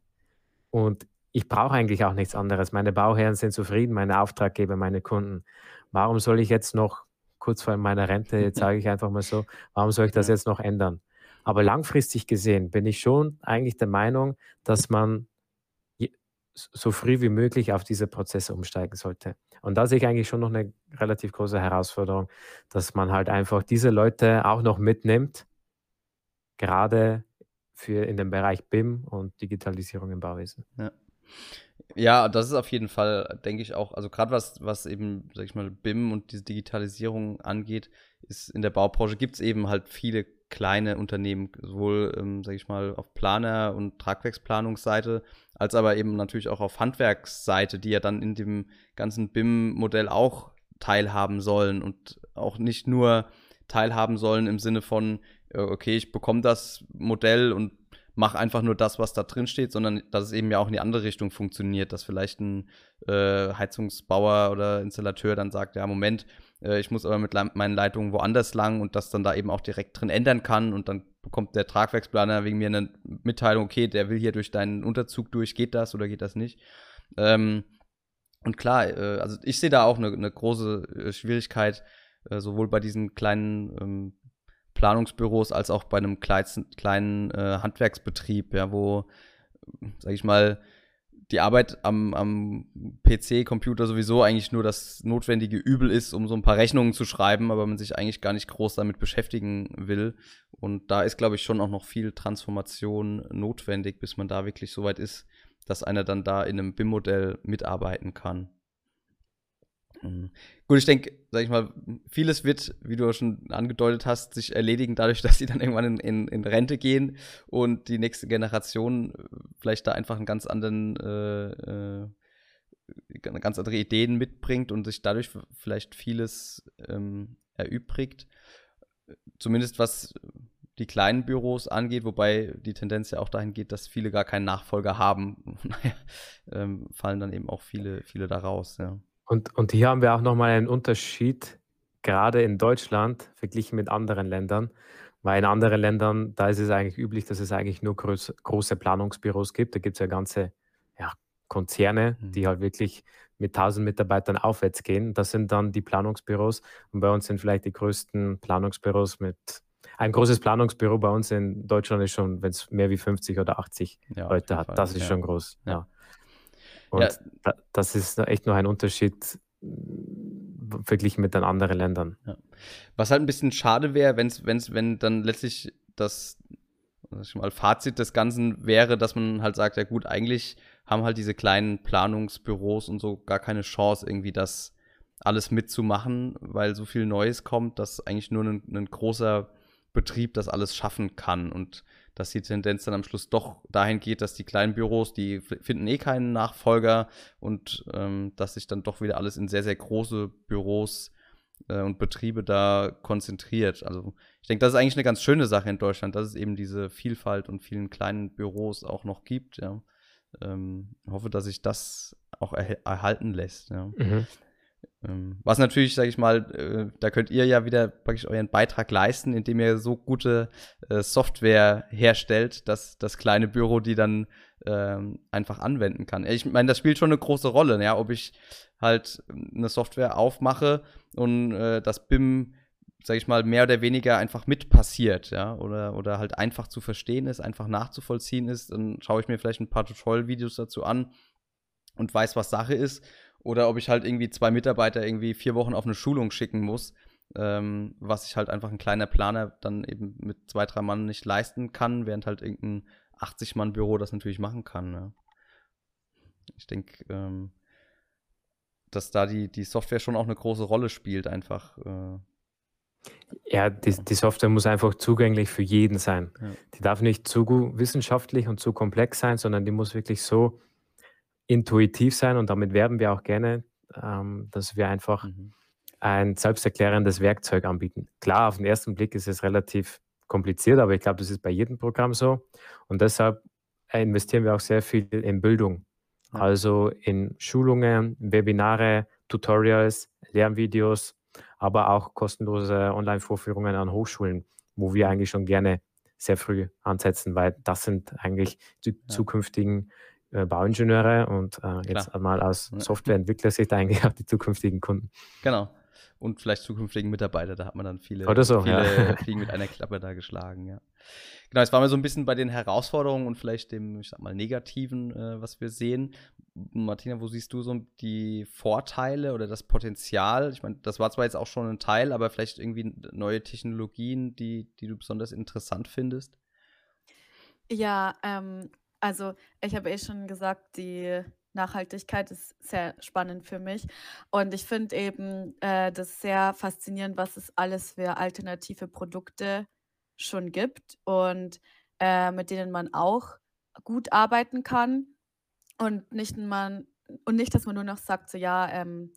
S3: Und ich brauche eigentlich auch nichts anderes. Meine Bauherren sind zufrieden, meine Auftraggeber, meine Kunden. Warum soll ich jetzt noch kurz vor meiner Rente, jetzt sage ich einfach mal so, warum soll ich das jetzt noch ändern? Aber langfristig gesehen bin ich schon eigentlich der Meinung, dass man so früh wie möglich auf diese Prozesse umsteigen sollte. Und da sehe ich eigentlich schon noch eine relativ große Herausforderung, dass man halt einfach diese Leute auch noch mitnimmt, gerade für in dem Bereich BIM und Digitalisierung im Bauwesen.
S1: Ja. Ja, das ist auf jeden Fall, denke ich auch, also gerade was, was eben, sag ich mal, BIM und diese Digitalisierung angeht, ist in der Baubranche gibt es eben halt viele kleine Unternehmen, sowohl, ähm, sag ich mal, auf Planer- und Tragwerksplanungsseite, als aber eben natürlich auch auf Handwerksseite, die ja dann in dem ganzen BIM-Modell auch teilhaben sollen und auch nicht nur teilhaben sollen im Sinne von, äh, okay, ich bekomme das Modell und mache einfach nur das, was da drin steht, sondern dass es eben ja auch in die andere Richtung funktioniert, dass vielleicht ein äh, Heizungsbauer oder Installateur dann sagt, ja, Moment, äh, ich muss aber mit meinen Leitungen woanders lang und das dann da eben auch direkt drin ändern kann und dann bekommt der Tragwerksplaner wegen mir eine Mitteilung, okay, der will hier durch deinen Unterzug durch, geht das oder geht das nicht? Ähm, und klar, äh, also ich sehe da auch eine, eine große äh, Schwierigkeit, äh, sowohl bei diesen kleinen ähm, Planungsbüros als auch bei einem kleinen, kleinen äh, Handwerksbetrieb, ja, wo, sag ich mal, die Arbeit am, am PC-Computer sowieso eigentlich nur das notwendige Übel ist, um so ein paar Rechnungen zu schreiben, aber man sich eigentlich gar nicht groß damit beschäftigen will. Und da ist, glaube ich, schon auch noch viel Transformation notwendig, bis man da wirklich so weit ist, dass einer dann da in einem BIM-Modell mitarbeiten kann. Mhm. Gut, ich denke, sag ich mal, vieles wird, wie du schon angedeutet hast, sich erledigen dadurch, dass sie dann irgendwann in, in, in Rente gehen und die nächste Generation äh, vielleicht da einfach einen ganz anderen, äh, äh, ganz andere Ideen mitbringt und sich dadurch vielleicht vieles ähm, erübrigt. Zumindest was die kleinen Büros angeht, wobei die Tendenz ja auch dahin geht, dass viele gar keinen Nachfolger haben. naja, ähm, fallen dann eben auch viele, viele da raus, ja.
S3: Und, und hier haben wir auch nochmal einen Unterschied, gerade in Deutschland, verglichen mit anderen Ländern. Weil in anderen Ländern, da ist es eigentlich üblich, dass es eigentlich nur groß, große Planungsbüros gibt. Da gibt es ja ganze ja, Konzerne, mhm. die halt wirklich mit 1000 Mitarbeitern aufwärts gehen. Das sind dann die Planungsbüros. Und bei uns sind vielleicht die größten Planungsbüros mit. Ein großes Planungsbüro bei uns in Deutschland ist schon, wenn es mehr wie 50 oder 80 ja, Leute hat, das ist ja. schon groß. Ja. Und ja. da, das ist echt noch ein Unterschied verglichen mit den anderen Ländern. Ja.
S1: Was halt ein bisschen schade wäre, wenn's, wenn's, wenn dann letztlich das mal Fazit des Ganzen wäre, dass man halt sagt, ja gut, eigentlich haben halt diese kleinen Planungsbüros und so gar keine Chance, irgendwie das alles mitzumachen, weil so viel Neues kommt, dass eigentlich nur ein, ein großer Betrieb das alles schaffen kann. Und dass die Tendenz dann am Schluss doch dahin geht, dass die kleinen Büros, die finden eh keinen Nachfolger und ähm, dass sich dann doch wieder alles in sehr, sehr große Büros äh, und Betriebe da konzentriert. Also ich denke, das ist eigentlich eine ganz schöne Sache in Deutschland, dass es eben diese Vielfalt und vielen kleinen Büros auch noch gibt. Ja. Ähm, hoffe, dass sich das auch er erhalten lässt. Ja. Mhm. Ähm, was natürlich, sage ich mal, äh, da könnt ihr ja wieder praktisch euren Beitrag leisten, indem ihr so gute äh, Software herstellt, dass das kleine Büro die dann ähm, einfach anwenden kann. Ich meine, das spielt schon eine große Rolle, ja, ob ich halt eine Software aufmache und äh, das BIM, sage ich mal, mehr oder weniger einfach mit passiert, ja, oder, oder halt einfach zu verstehen ist, einfach nachzuvollziehen ist, dann schaue ich mir vielleicht ein paar Tutorial-Videos dazu an und weiß, was Sache ist oder ob ich halt irgendwie zwei Mitarbeiter irgendwie vier Wochen auf eine Schulung schicken muss, ähm, was ich halt einfach ein kleiner Planer dann eben mit zwei, drei Mann nicht leisten kann, während halt irgendein 80-Mann-Büro das natürlich machen kann. Ne? Ich denke, ähm, dass da die, die Software schon auch eine große Rolle spielt, einfach. Äh,
S3: ja, die, die, Software muss einfach zugänglich für jeden sein. Ja. Die darf nicht zu wissenschaftlich und zu komplex sein, sondern die muss wirklich so intuitiv sein und damit werben wir auch gerne, ähm, dass wir einfach mhm. ein selbsterklärendes Werkzeug anbieten. Klar, auf den ersten Blick ist es relativ kompliziert, aber ich glaube, das ist bei jedem Programm so. Und deshalb investieren wir auch sehr viel in Bildung. Ja. Also in Schulungen, Webinare, Tutorials, Lernvideos, aber auch kostenlose Online-Vorführungen an Hochschulen, wo wir eigentlich schon gerne sehr früh ansetzen, weil das sind eigentlich die ja. zukünftigen äh, Bauingenieure und äh, jetzt einmal aus Softwareentwickler-Sicht eigentlich auch die zukünftigen Kunden.
S1: Genau. Und vielleicht zukünftigen Mitarbeiter, da hat man dann viele,
S3: Oder so,
S1: viele ja. Fliegen mit einer Klappe da geschlagen, ja. Genau, jetzt waren wir so ein bisschen bei den Herausforderungen und vielleicht dem, ich sag mal, Negativen, äh, was wir sehen. Martina, wo siehst du so die Vorteile oder das Potenzial? Ich meine, das war zwar jetzt auch schon ein Teil, aber vielleicht irgendwie neue Technologien, die, die du besonders interessant findest?
S2: Ja, ähm, also, ich habe eh schon gesagt, die Nachhaltigkeit ist sehr spannend für mich. Und ich finde eben äh, das sehr faszinierend, was es alles für alternative Produkte schon gibt und äh, mit denen man auch gut arbeiten kann. Und nicht, man, und nicht, dass man nur noch sagt, so ja, ähm,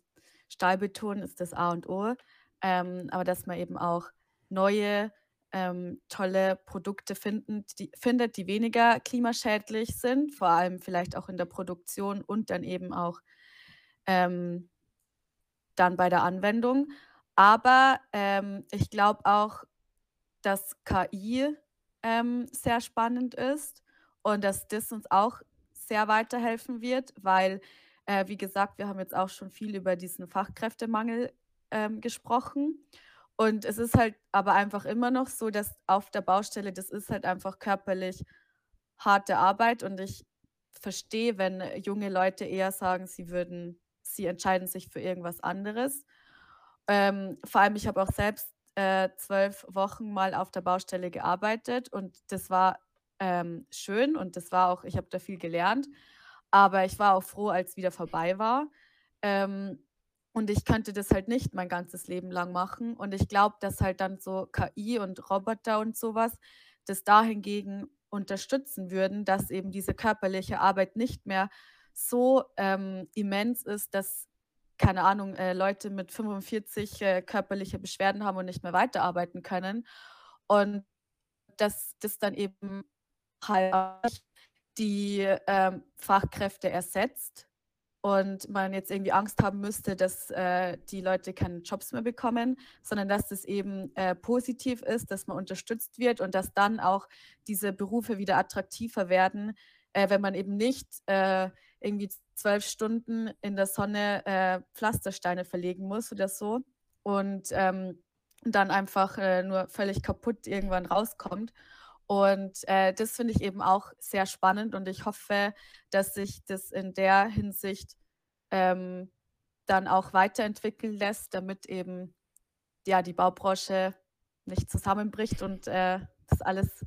S2: Stahlbeton ist das A und O, ähm, aber dass man eben auch neue ähm, tolle Produkte finden, die, findet, die weniger klimaschädlich sind, vor allem vielleicht auch in der Produktion und dann eben auch ähm, dann bei der Anwendung. Aber ähm, ich glaube auch, dass KI ähm, sehr spannend ist und dass das uns auch sehr weiterhelfen wird, weil, äh, wie gesagt, wir haben jetzt auch schon viel über diesen Fachkräftemangel ähm, gesprochen. Und es ist halt aber einfach immer noch so, dass auf der Baustelle, das ist halt einfach körperlich harte Arbeit und ich verstehe, wenn junge Leute eher sagen, sie würden, sie entscheiden sich für irgendwas anderes. Ähm, vor allem, ich habe auch selbst äh, zwölf Wochen mal auf der Baustelle gearbeitet und das war ähm, schön und das war auch, ich habe da viel gelernt, aber ich war auch froh, als wieder vorbei war. Ähm, und ich könnte das halt nicht mein ganzes Leben lang machen. Und ich glaube, dass halt dann so KI und Roboter und sowas das dahingegen unterstützen würden, dass eben diese körperliche Arbeit nicht mehr so ähm, immens ist, dass, keine Ahnung, äh, Leute mit 45 äh, körperliche Beschwerden haben und nicht mehr weiterarbeiten können. Und dass das dann eben halt die ähm, Fachkräfte ersetzt und man jetzt irgendwie Angst haben müsste, dass äh, die Leute keine Jobs mehr bekommen, sondern dass das eben äh, positiv ist, dass man unterstützt wird und dass dann auch diese Berufe wieder attraktiver werden, äh, wenn man eben nicht äh, irgendwie zwölf Stunden in der Sonne äh, Pflastersteine verlegen muss oder so und ähm, dann einfach äh, nur völlig kaputt irgendwann rauskommt. Und äh, das finde ich eben auch sehr spannend und ich hoffe, dass sich das in der Hinsicht ähm, dann auch weiterentwickeln lässt, damit eben ja, die Baubranche nicht zusammenbricht und äh, das alles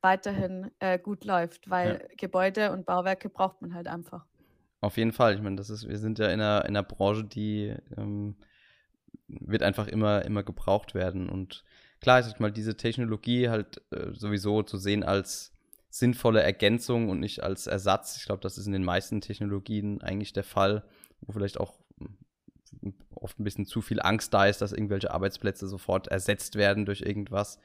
S2: weiterhin äh, gut läuft, weil ja. Gebäude und Bauwerke braucht man halt einfach.
S1: Auf jeden Fall. Ich meine, das ist, wir sind ja in einer, in einer Branche, die ähm, wird einfach immer, immer gebraucht werden. Und klar, ist mal diese Technologie halt äh, sowieso zu sehen als sinnvolle Ergänzung und nicht als Ersatz. Ich glaube, das ist in den meisten Technologien eigentlich der Fall, wo vielleicht auch hm, oft ein bisschen zu viel Angst da ist, dass irgendwelche Arbeitsplätze sofort ersetzt werden durch irgendwas.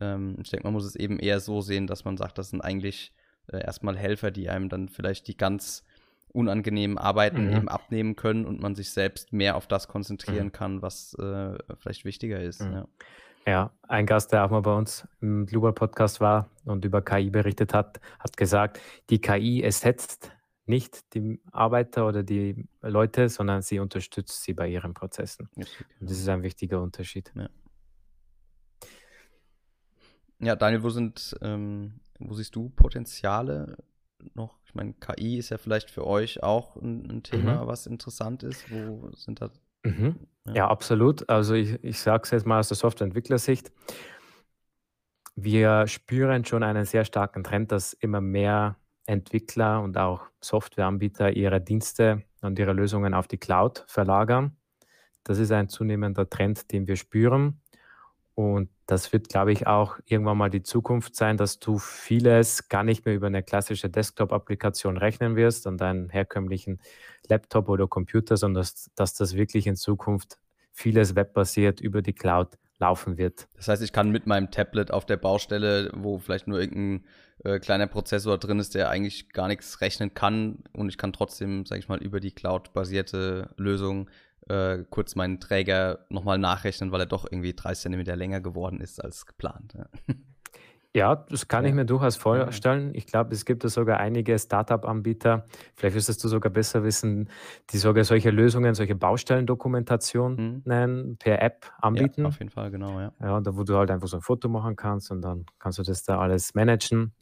S1: Ähm, ich denke, man muss es eben eher so sehen, dass man sagt, das sind eigentlich äh, erstmal Helfer, die einem dann vielleicht die ganz unangenehmen Arbeiten mhm. eben abnehmen können und man sich selbst mehr auf das konzentrieren mhm. kann, was äh, vielleicht wichtiger ist. Mhm. Ja.
S3: Ja, ein Gast, der auch mal bei uns im Global Podcast war und über KI berichtet hat, hat gesagt, die KI ersetzt nicht die Arbeiter oder die Leute, sondern sie unterstützt sie bei ihren Prozessen. Und das ist ein wichtiger Unterschied.
S1: Ja, ja Daniel, wo sind, ähm, wo siehst du Potenziale noch? Ich meine, KI ist ja vielleicht für euch auch ein, ein Thema, mhm. was interessant ist. Wo sind da
S3: Mhm. Ja. Ja, absolut. Also ich, ich sage es jetzt mal aus der Softwareentwicklersicht. Wir spüren schon einen sehr starken Trend, dass immer mehr Entwickler und auch Softwareanbieter ihre Dienste und ihre Lösungen auf die Cloud verlagern. Das ist ein zunehmender Trend, den wir spüren. Und das wird, glaube ich, auch irgendwann mal die Zukunft sein, dass du vieles gar nicht mehr über eine klassische Desktop-Applikation rechnen wirst und einen herkömmlichen Laptop oder Computer, sondern dass, dass das wirklich in Zukunft vieles webbasiert über die Cloud laufen wird.
S1: Das heißt, ich kann mit meinem Tablet auf der Baustelle, wo vielleicht nur irgendein äh, kleiner Prozessor drin ist, der eigentlich gar nichts rechnen kann und ich kann trotzdem, sage ich mal, über die Cloud-basierte Lösung äh, kurz meinen Träger nochmal nachrechnen, weil er doch irgendwie 30 cm länger geworden ist als geplant. Ja.
S3: Ja, das kann ja. ich mir durchaus vorstellen. Ich glaube, es gibt da sogar einige Startup-Anbieter, vielleicht wirst du sogar besser wissen, die sogar solche Lösungen, solche Baustellendokumentationen mhm. per App anbieten. Ja,
S1: auf jeden Fall, genau, ja.
S3: Ja, da wo du halt einfach so ein Foto machen kannst und dann kannst du das da alles managen.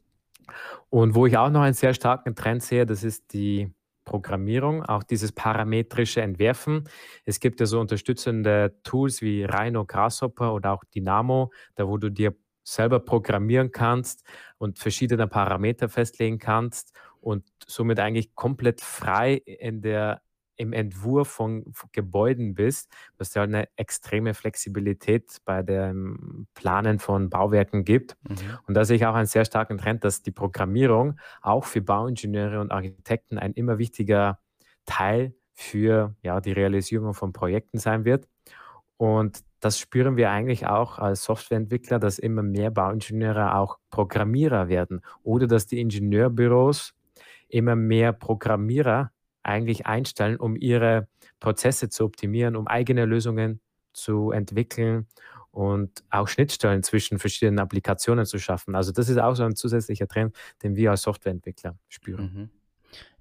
S3: Und wo ich auch noch einen sehr starken Trend sehe, das ist die Programmierung, auch dieses parametrische Entwerfen. Es gibt ja so unterstützende Tools wie Rhino, Grasshopper oder auch Dynamo, da wo du dir selber programmieren kannst und verschiedene Parameter festlegen kannst und somit eigentlich komplett frei in der im Entwurf von Gebäuden bist, was dir halt eine extreme Flexibilität bei dem Planen von Bauwerken gibt. Mhm. Und da sehe ich auch einen sehr starken Trend, dass die Programmierung auch für Bauingenieure und Architekten ein immer wichtiger Teil für ja, die Realisierung von Projekten sein wird. Und das spüren wir eigentlich auch als Softwareentwickler, dass immer mehr Bauingenieure auch Programmierer werden oder dass die Ingenieurbüros immer mehr Programmierer eigentlich einstellen, um ihre Prozesse zu optimieren, um eigene Lösungen zu entwickeln und auch Schnittstellen zwischen verschiedenen Applikationen zu schaffen. Also das ist auch so ein zusätzlicher Trend, den wir als Softwareentwickler spüren.
S1: Mhm.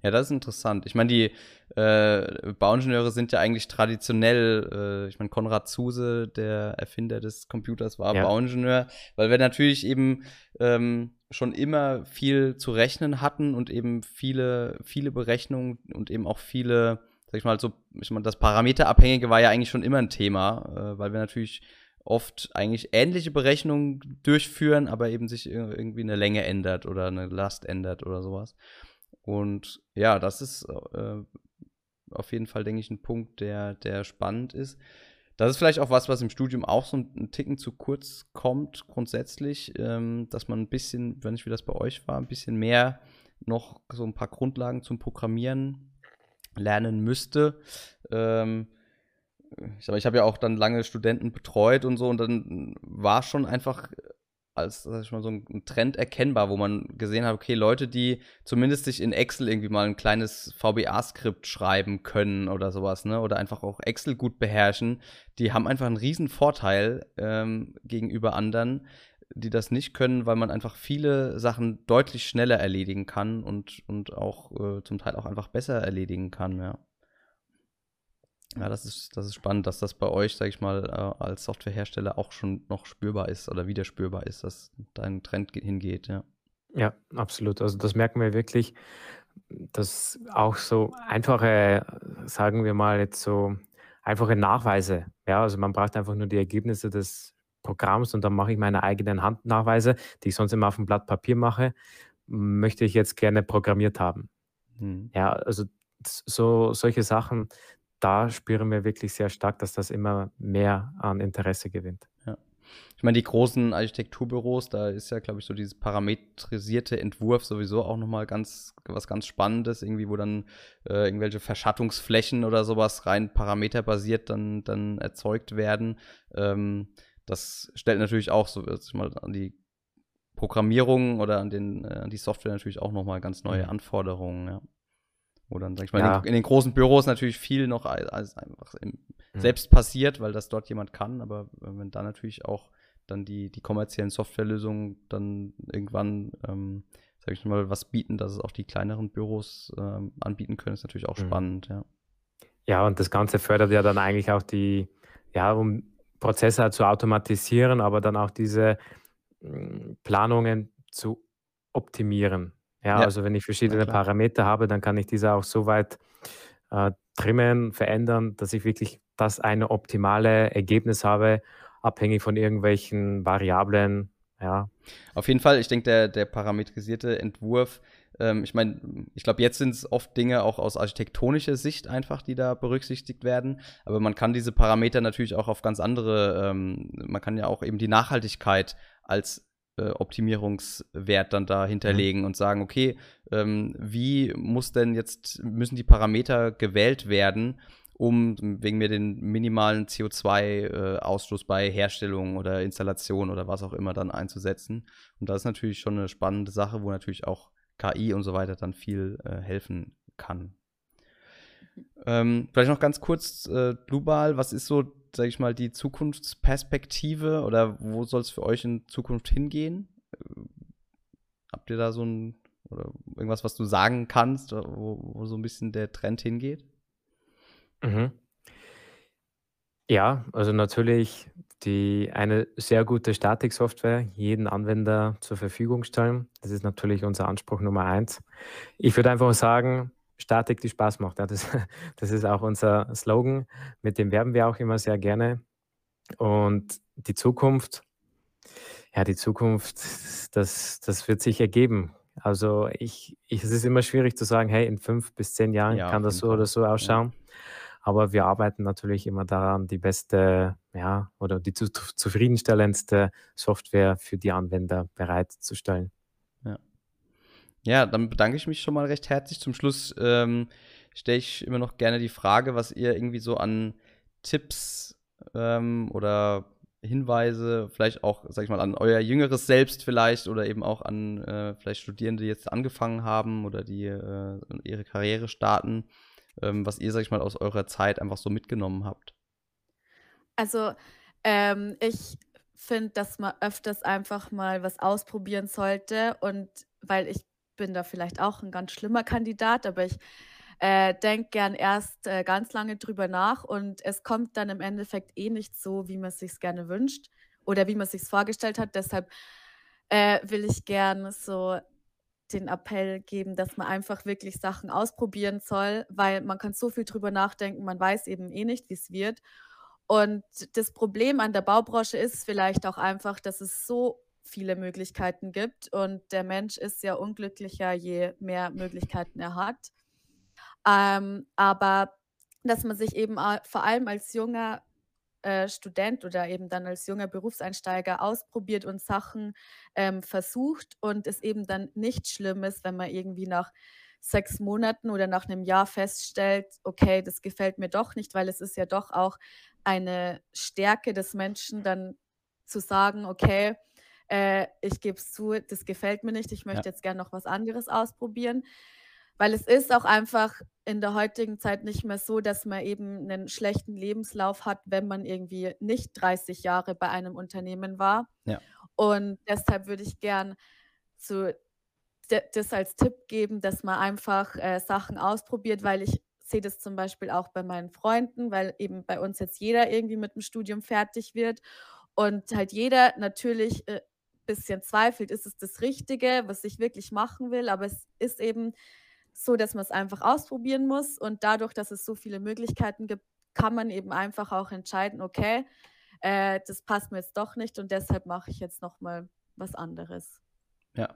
S1: Ja, das ist interessant. Ich meine, die äh, Bauingenieure sind ja eigentlich traditionell, äh, ich meine, Konrad Zuse, der Erfinder des Computers, war ja. Bauingenieur, weil wir natürlich eben ähm, schon immer viel zu rechnen hatten und eben viele, viele Berechnungen und eben auch viele, sag ich mal, so, ich meine, das Parameterabhängige war ja eigentlich schon immer ein Thema, äh, weil wir natürlich oft eigentlich ähnliche Berechnungen durchführen, aber eben sich irgendwie eine Länge ändert oder eine Last ändert oder sowas. Und ja, das ist äh, auf jeden Fall, denke ich, ein Punkt, der, der spannend ist. Das ist vielleicht auch was, was im Studium auch so ein Ticken zu kurz kommt, grundsätzlich, ähm, dass man ein bisschen, wenn ich wie das bei euch war, ein bisschen mehr noch so ein paar Grundlagen zum Programmieren lernen müsste. Ähm, ich, ich habe ja auch dann lange Studenten betreut und so und dann war schon einfach als sag ich mal, so ein Trend erkennbar, wo man gesehen hat, okay, Leute, die zumindest sich in Excel irgendwie mal ein kleines VBA-Skript schreiben können oder sowas, ne, oder einfach auch Excel gut beherrschen, die haben einfach einen riesen Vorteil ähm, gegenüber anderen, die das nicht können, weil man einfach viele Sachen deutlich schneller erledigen kann und, und auch äh, zum Teil auch einfach besser erledigen kann, ja. Ja, das ist, das ist spannend, dass das bei euch, sag ich mal, äh, als Softwarehersteller auch schon noch spürbar ist oder wieder spürbar ist, dass da ein Trend hingeht, ja.
S3: Ja, absolut. Also das merken wir wirklich, dass auch so einfache, sagen wir mal jetzt so einfache Nachweise, ja, also man braucht einfach nur die Ergebnisse des Programms und dann mache ich meine eigenen Handnachweise, die ich sonst immer auf dem Blatt Papier mache, möchte ich jetzt gerne programmiert haben. Mhm. Ja, also so solche Sachen, da spüren wir wirklich sehr stark, dass das immer mehr an Interesse gewinnt.
S1: Ja. Ich meine, die großen Architekturbüros, da ist ja, glaube ich, so dieses parametrisierte Entwurf sowieso auch nochmal ganz, was ganz Spannendes, irgendwie, wo dann äh, irgendwelche Verschattungsflächen oder sowas rein parameterbasiert dann, dann erzeugt werden. Ähm, das stellt natürlich auch so also mal an die Programmierung oder an, den, äh, an die Software natürlich auch nochmal ganz neue mhm. Anforderungen, ja. Wo dann, sag ich mal, ja. in, den, in, den, großen Büros natürlich viel noch als, einfach im, mhm. selbst passiert, weil das dort jemand kann. Aber wenn da natürlich auch dann die, die kommerziellen Softwarelösungen dann irgendwann, ähm, sag ich mal, was bieten, dass es auch die kleineren Büros ähm, anbieten können, ist natürlich auch mhm. spannend, ja.
S3: Ja, und das Ganze fördert ja dann eigentlich auch die, ja, um Prozesse halt zu automatisieren, aber dann auch diese hm, Planungen zu optimieren. Ja, Ja, also wenn ich verschiedene Parameter habe, dann kann ich diese auch so weit äh, trimmen, verändern, dass ich wirklich das eine optimale Ergebnis habe, abhängig von irgendwelchen Variablen. Ja.
S1: Auf jeden Fall, ich denke, der, der parametrisierte Entwurf, ähm, ich meine, ich glaube, jetzt sind es oft Dinge auch aus architektonischer Sicht einfach, die da berücksichtigt werden. Aber man kann diese Parameter natürlich auch auf ganz andere, ähm, man kann ja auch eben die Nachhaltigkeit als äh, Optimierungswert dann da hinterlegen mhm. und sagen, okay, ähm, wie muss denn jetzt, müssen die Parameter gewählt werden, um wegen mir den minimalen CO2-Ausstoß äh, bei Herstellung oder Installation oder was auch immer dann einzusetzen. Und das ist natürlich schon eine spannende Sache, wo natürlich auch KI und so weiter dann viel äh, helfen kann. Mhm. Ähm, vielleicht noch ganz kurz, äh, global, was ist so sage ich mal, die Zukunftsperspektive oder wo soll es für euch in Zukunft hingehen? Äh, habt ihr da so ein oder irgendwas, was du sagen kannst, wo, wo so ein bisschen der Trend hingeht?
S3: Mhm. Ja, also natürlich die eine sehr gute Statiksoftware jeden Anwender zur Verfügung stellen. Das ist natürlich unser Anspruch Nummer eins. Ich würde einfach sagen, Statik, die Spaß macht. Ja, das, das ist auch unser Slogan, mit dem werben wir auch immer sehr gerne. Und die Zukunft, ja, die Zukunft, das, das wird sich ergeben. Also ich, ich, es ist immer schwierig zu sagen, hey, in fünf bis zehn Jahren ja, kann das so Fall. oder so ausschauen. Ja. Aber wir arbeiten natürlich immer daran, die beste, ja, oder die zu, zufriedenstellendste Software für die Anwender bereitzustellen.
S1: Ja, dann bedanke ich mich schon mal recht herzlich. Zum Schluss ähm, stelle ich immer noch gerne die Frage, was ihr irgendwie so an Tipps ähm, oder Hinweise, vielleicht auch, sag ich mal, an euer jüngeres Selbst vielleicht oder eben auch an äh, vielleicht Studierende, die jetzt angefangen haben oder die äh, ihre Karriere starten, ähm, was ihr, sag ich mal, aus eurer Zeit einfach so mitgenommen habt.
S2: Also, ähm, ich finde, dass man öfters einfach mal was ausprobieren sollte und weil ich bin da vielleicht auch ein ganz schlimmer Kandidat, aber ich äh, denke gern erst äh, ganz lange drüber nach und es kommt dann im Endeffekt eh nicht so, wie man sich gerne wünscht oder wie man sich vorgestellt hat. Deshalb äh, will ich gern so den Appell geben, dass man einfach wirklich Sachen ausprobieren soll, weil man kann so viel drüber nachdenken, man weiß eben eh nicht, wie es wird. Und das Problem an der Baubranche ist vielleicht auch einfach, dass es so viele Möglichkeiten gibt und der Mensch ist ja unglücklicher, je mehr Möglichkeiten er hat. Ähm, aber dass man sich eben vor allem als junger äh, Student oder eben dann als junger Berufseinsteiger ausprobiert und Sachen ähm, versucht und es eben dann nicht schlimm ist, wenn man irgendwie nach sechs Monaten oder nach einem Jahr feststellt, okay, das gefällt mir doch nicht, weil es ist ja doch auch eine Stärke des Menschen, dann zu sagen, okay, äh, ich gebe es zu, das gefällt mir nicht, ich möchte ja. jetzt gerne noch was anderes ausprobieren. Weil es ist auch einfach in der heutigen Zeit nicht mehr so, dass man eben einen schlechten Lebenslauf hat, wenn man irgendwie nicht 30 Jahre bei einem Unternehmen war.
S1: Ja.
S2: Und deshalb würde ich gern so das als Tipp geben, dass man einfach äh, Sachen ausprobiert, weil ich sehe das zum Beispiel auch bei meinen Freunden, weil eben bei uns jetzt jeder irgendwie mit dem Studium fertig wird und halt jeder natürlich äh, bisschen zweifelt, ist es das Richtige, was ich wirklich machen will, aber es ist eben so, dass man es einfach ausprobieren muss. Und dadurch, dass es so viele Möglichkeiten gibt, kann man eben einfach auch entscheiden, okay, äh, das passt mir jetzt doch nicht und deshalb mache ich jetzt nochmal was anderes.
S1: Ja.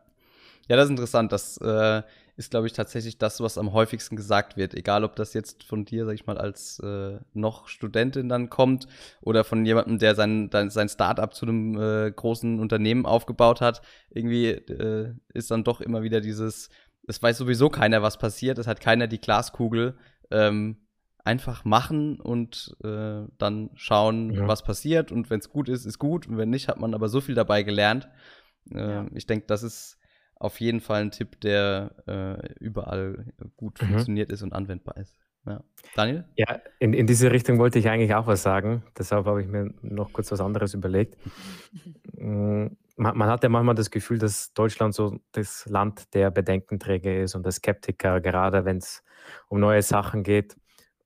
S1: Ja, das ist interessant. Das äh, ist, glaube ich, tatsächlich das, was am häufigsten gesagt wird. Egal, ob das jetzt von dir, sag ich mal, als äh, noch Studentin dann kommt oder von jemandem, der sein, sein Startup zu einem äh, großen Unternehmen aufgebaut hat. Irgendwie äh, ist dann doch immer wieder dieses, es weiß sowieso keiner, was passiert. Es hat keiner die Glaskugel. Ähm, einfach machen und äh, dann schauen, ja. was passiert. Und wenn es gut ist, ist gut. Und wenn nicht, hat man aber so viel dabei gelernt. Äh, ja. Ich denke, das ist auf jeden Fall ein Tipp, der äh, überall gut mhm. funktioniert ist und anwendbar ist. Ja. Daniel?
S3: Ja, in, in diese Richtung wollte ich eigentlich auch was sagen. Deshalb habe ich mir noch kurz was anderes überlegt. Mm, man, man, hat ja manchmal das Gefühl, dass Deutschland so das Land der Bedenkenträger ist und der Skeptiker, gerade wenn es um neue Sachen geht.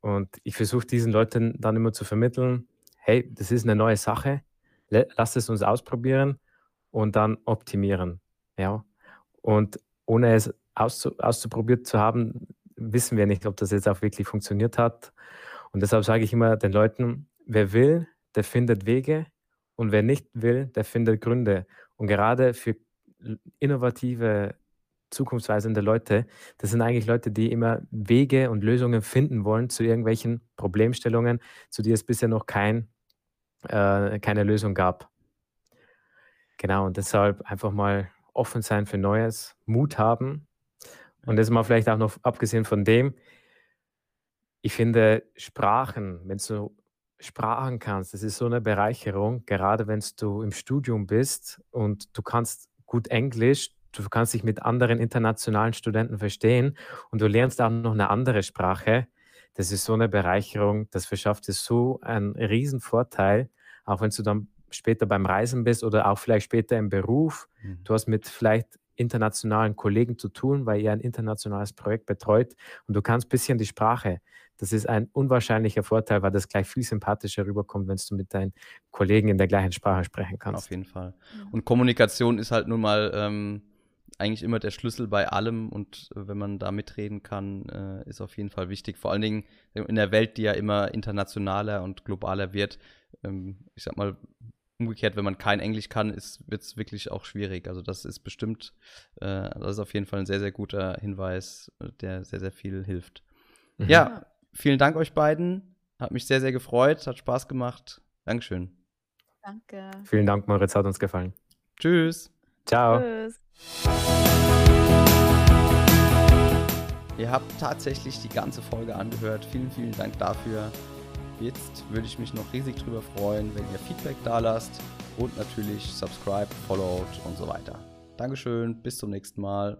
S3: Und ich versuche diesen Leuten dann immer zu vermitteln, hey, das ist eine neue Sache, lass es uns ausprobieren und dann optimieren. Ja. Und ohne es auszu auszuprobiert zu haben, wissen wir nicht, ob das jetzt auch wirklich funktioniert hat. Und deshalb sage ich immer den Leuten, wer will, der findet Wege und wer nicht will, der findet Gründe. Und gerade für innovative, zukunftsweisende Leute, das sind eigentlich Leute, die immer Wege und Lösungen finden wollen zu irgendwelchen Problemstellungen, zu denen es bisher noch kein, äh, keine Lösung gab. Genau, und deshalb einfach mal offen sein für Neues, Mut haben und das mal vielleicht auch noch abgesehen von dem, ich finde Sprachen, wenn du Sprachen kannst, das ist so eine Bereicherung, gerade wenn du im Studium bist und du kannst gut Englisch, du kannst dich mit anderen internationalen Studenten verstehen und du lernst auch noch eine andere Sprache. Das ist so eine Bereicherung, das verschafft dir so einen riesen Vorteil, auch wenn du dann später beim Reisen bist oder auch vielleicht später im Beruf. Mhm. Du hast mit vielleicht internationalen Kollegen zu tun, weil ihr ein internationales Projekt betreut und du kannst ein bisschen die Sprache. Das ist ein unwahrscheinlicher Vorteil, weil das gleich viel sympathischer rüberkommt, wenn du mit deinen Kollegen in der gleichen Sprache sprechen kannst.
S1: Auf jeden Fall. Und Kommunikation ist halt nun mal ähm, eigentlich immer der Schlüssel bei allem und äh, wenn man da mitreden kann, äh, ist auf jeden Fall wichtig. Vor allen Dingen in der Welt, die ja immer internationaler und globaler wird. Ähm, ich sag mal, umgekehrt, wenn man kein Englisch kann, wird es wirklich auch schwierig. Also das ist bestimmt, äh, das ist auf jeden Fall ein sehr, sehr guter Hinweis, der sehr, sehr viel hilft. Mhm. Ja, vielen Dank euch beiden. Hat mich sehr, sehr gefreut, hat Spaß gemacht. Dankeschön.
S2: Danke.
S3: Vielen Dank, Moritz, hat uns gefallen.
S1: Tschüss.
S3: Ciao. Tschüss.
S1: Ihr habt tatsächlich die ganze Folge angehört. Vielen, vielen Dank dafür. Jetzt würde ich mich noch riesig drüber freuen, wenn ihr Feedback da lasst und natürlich subscribe, followed und so weiter. Dankeschön, bis zum nächsten Mal.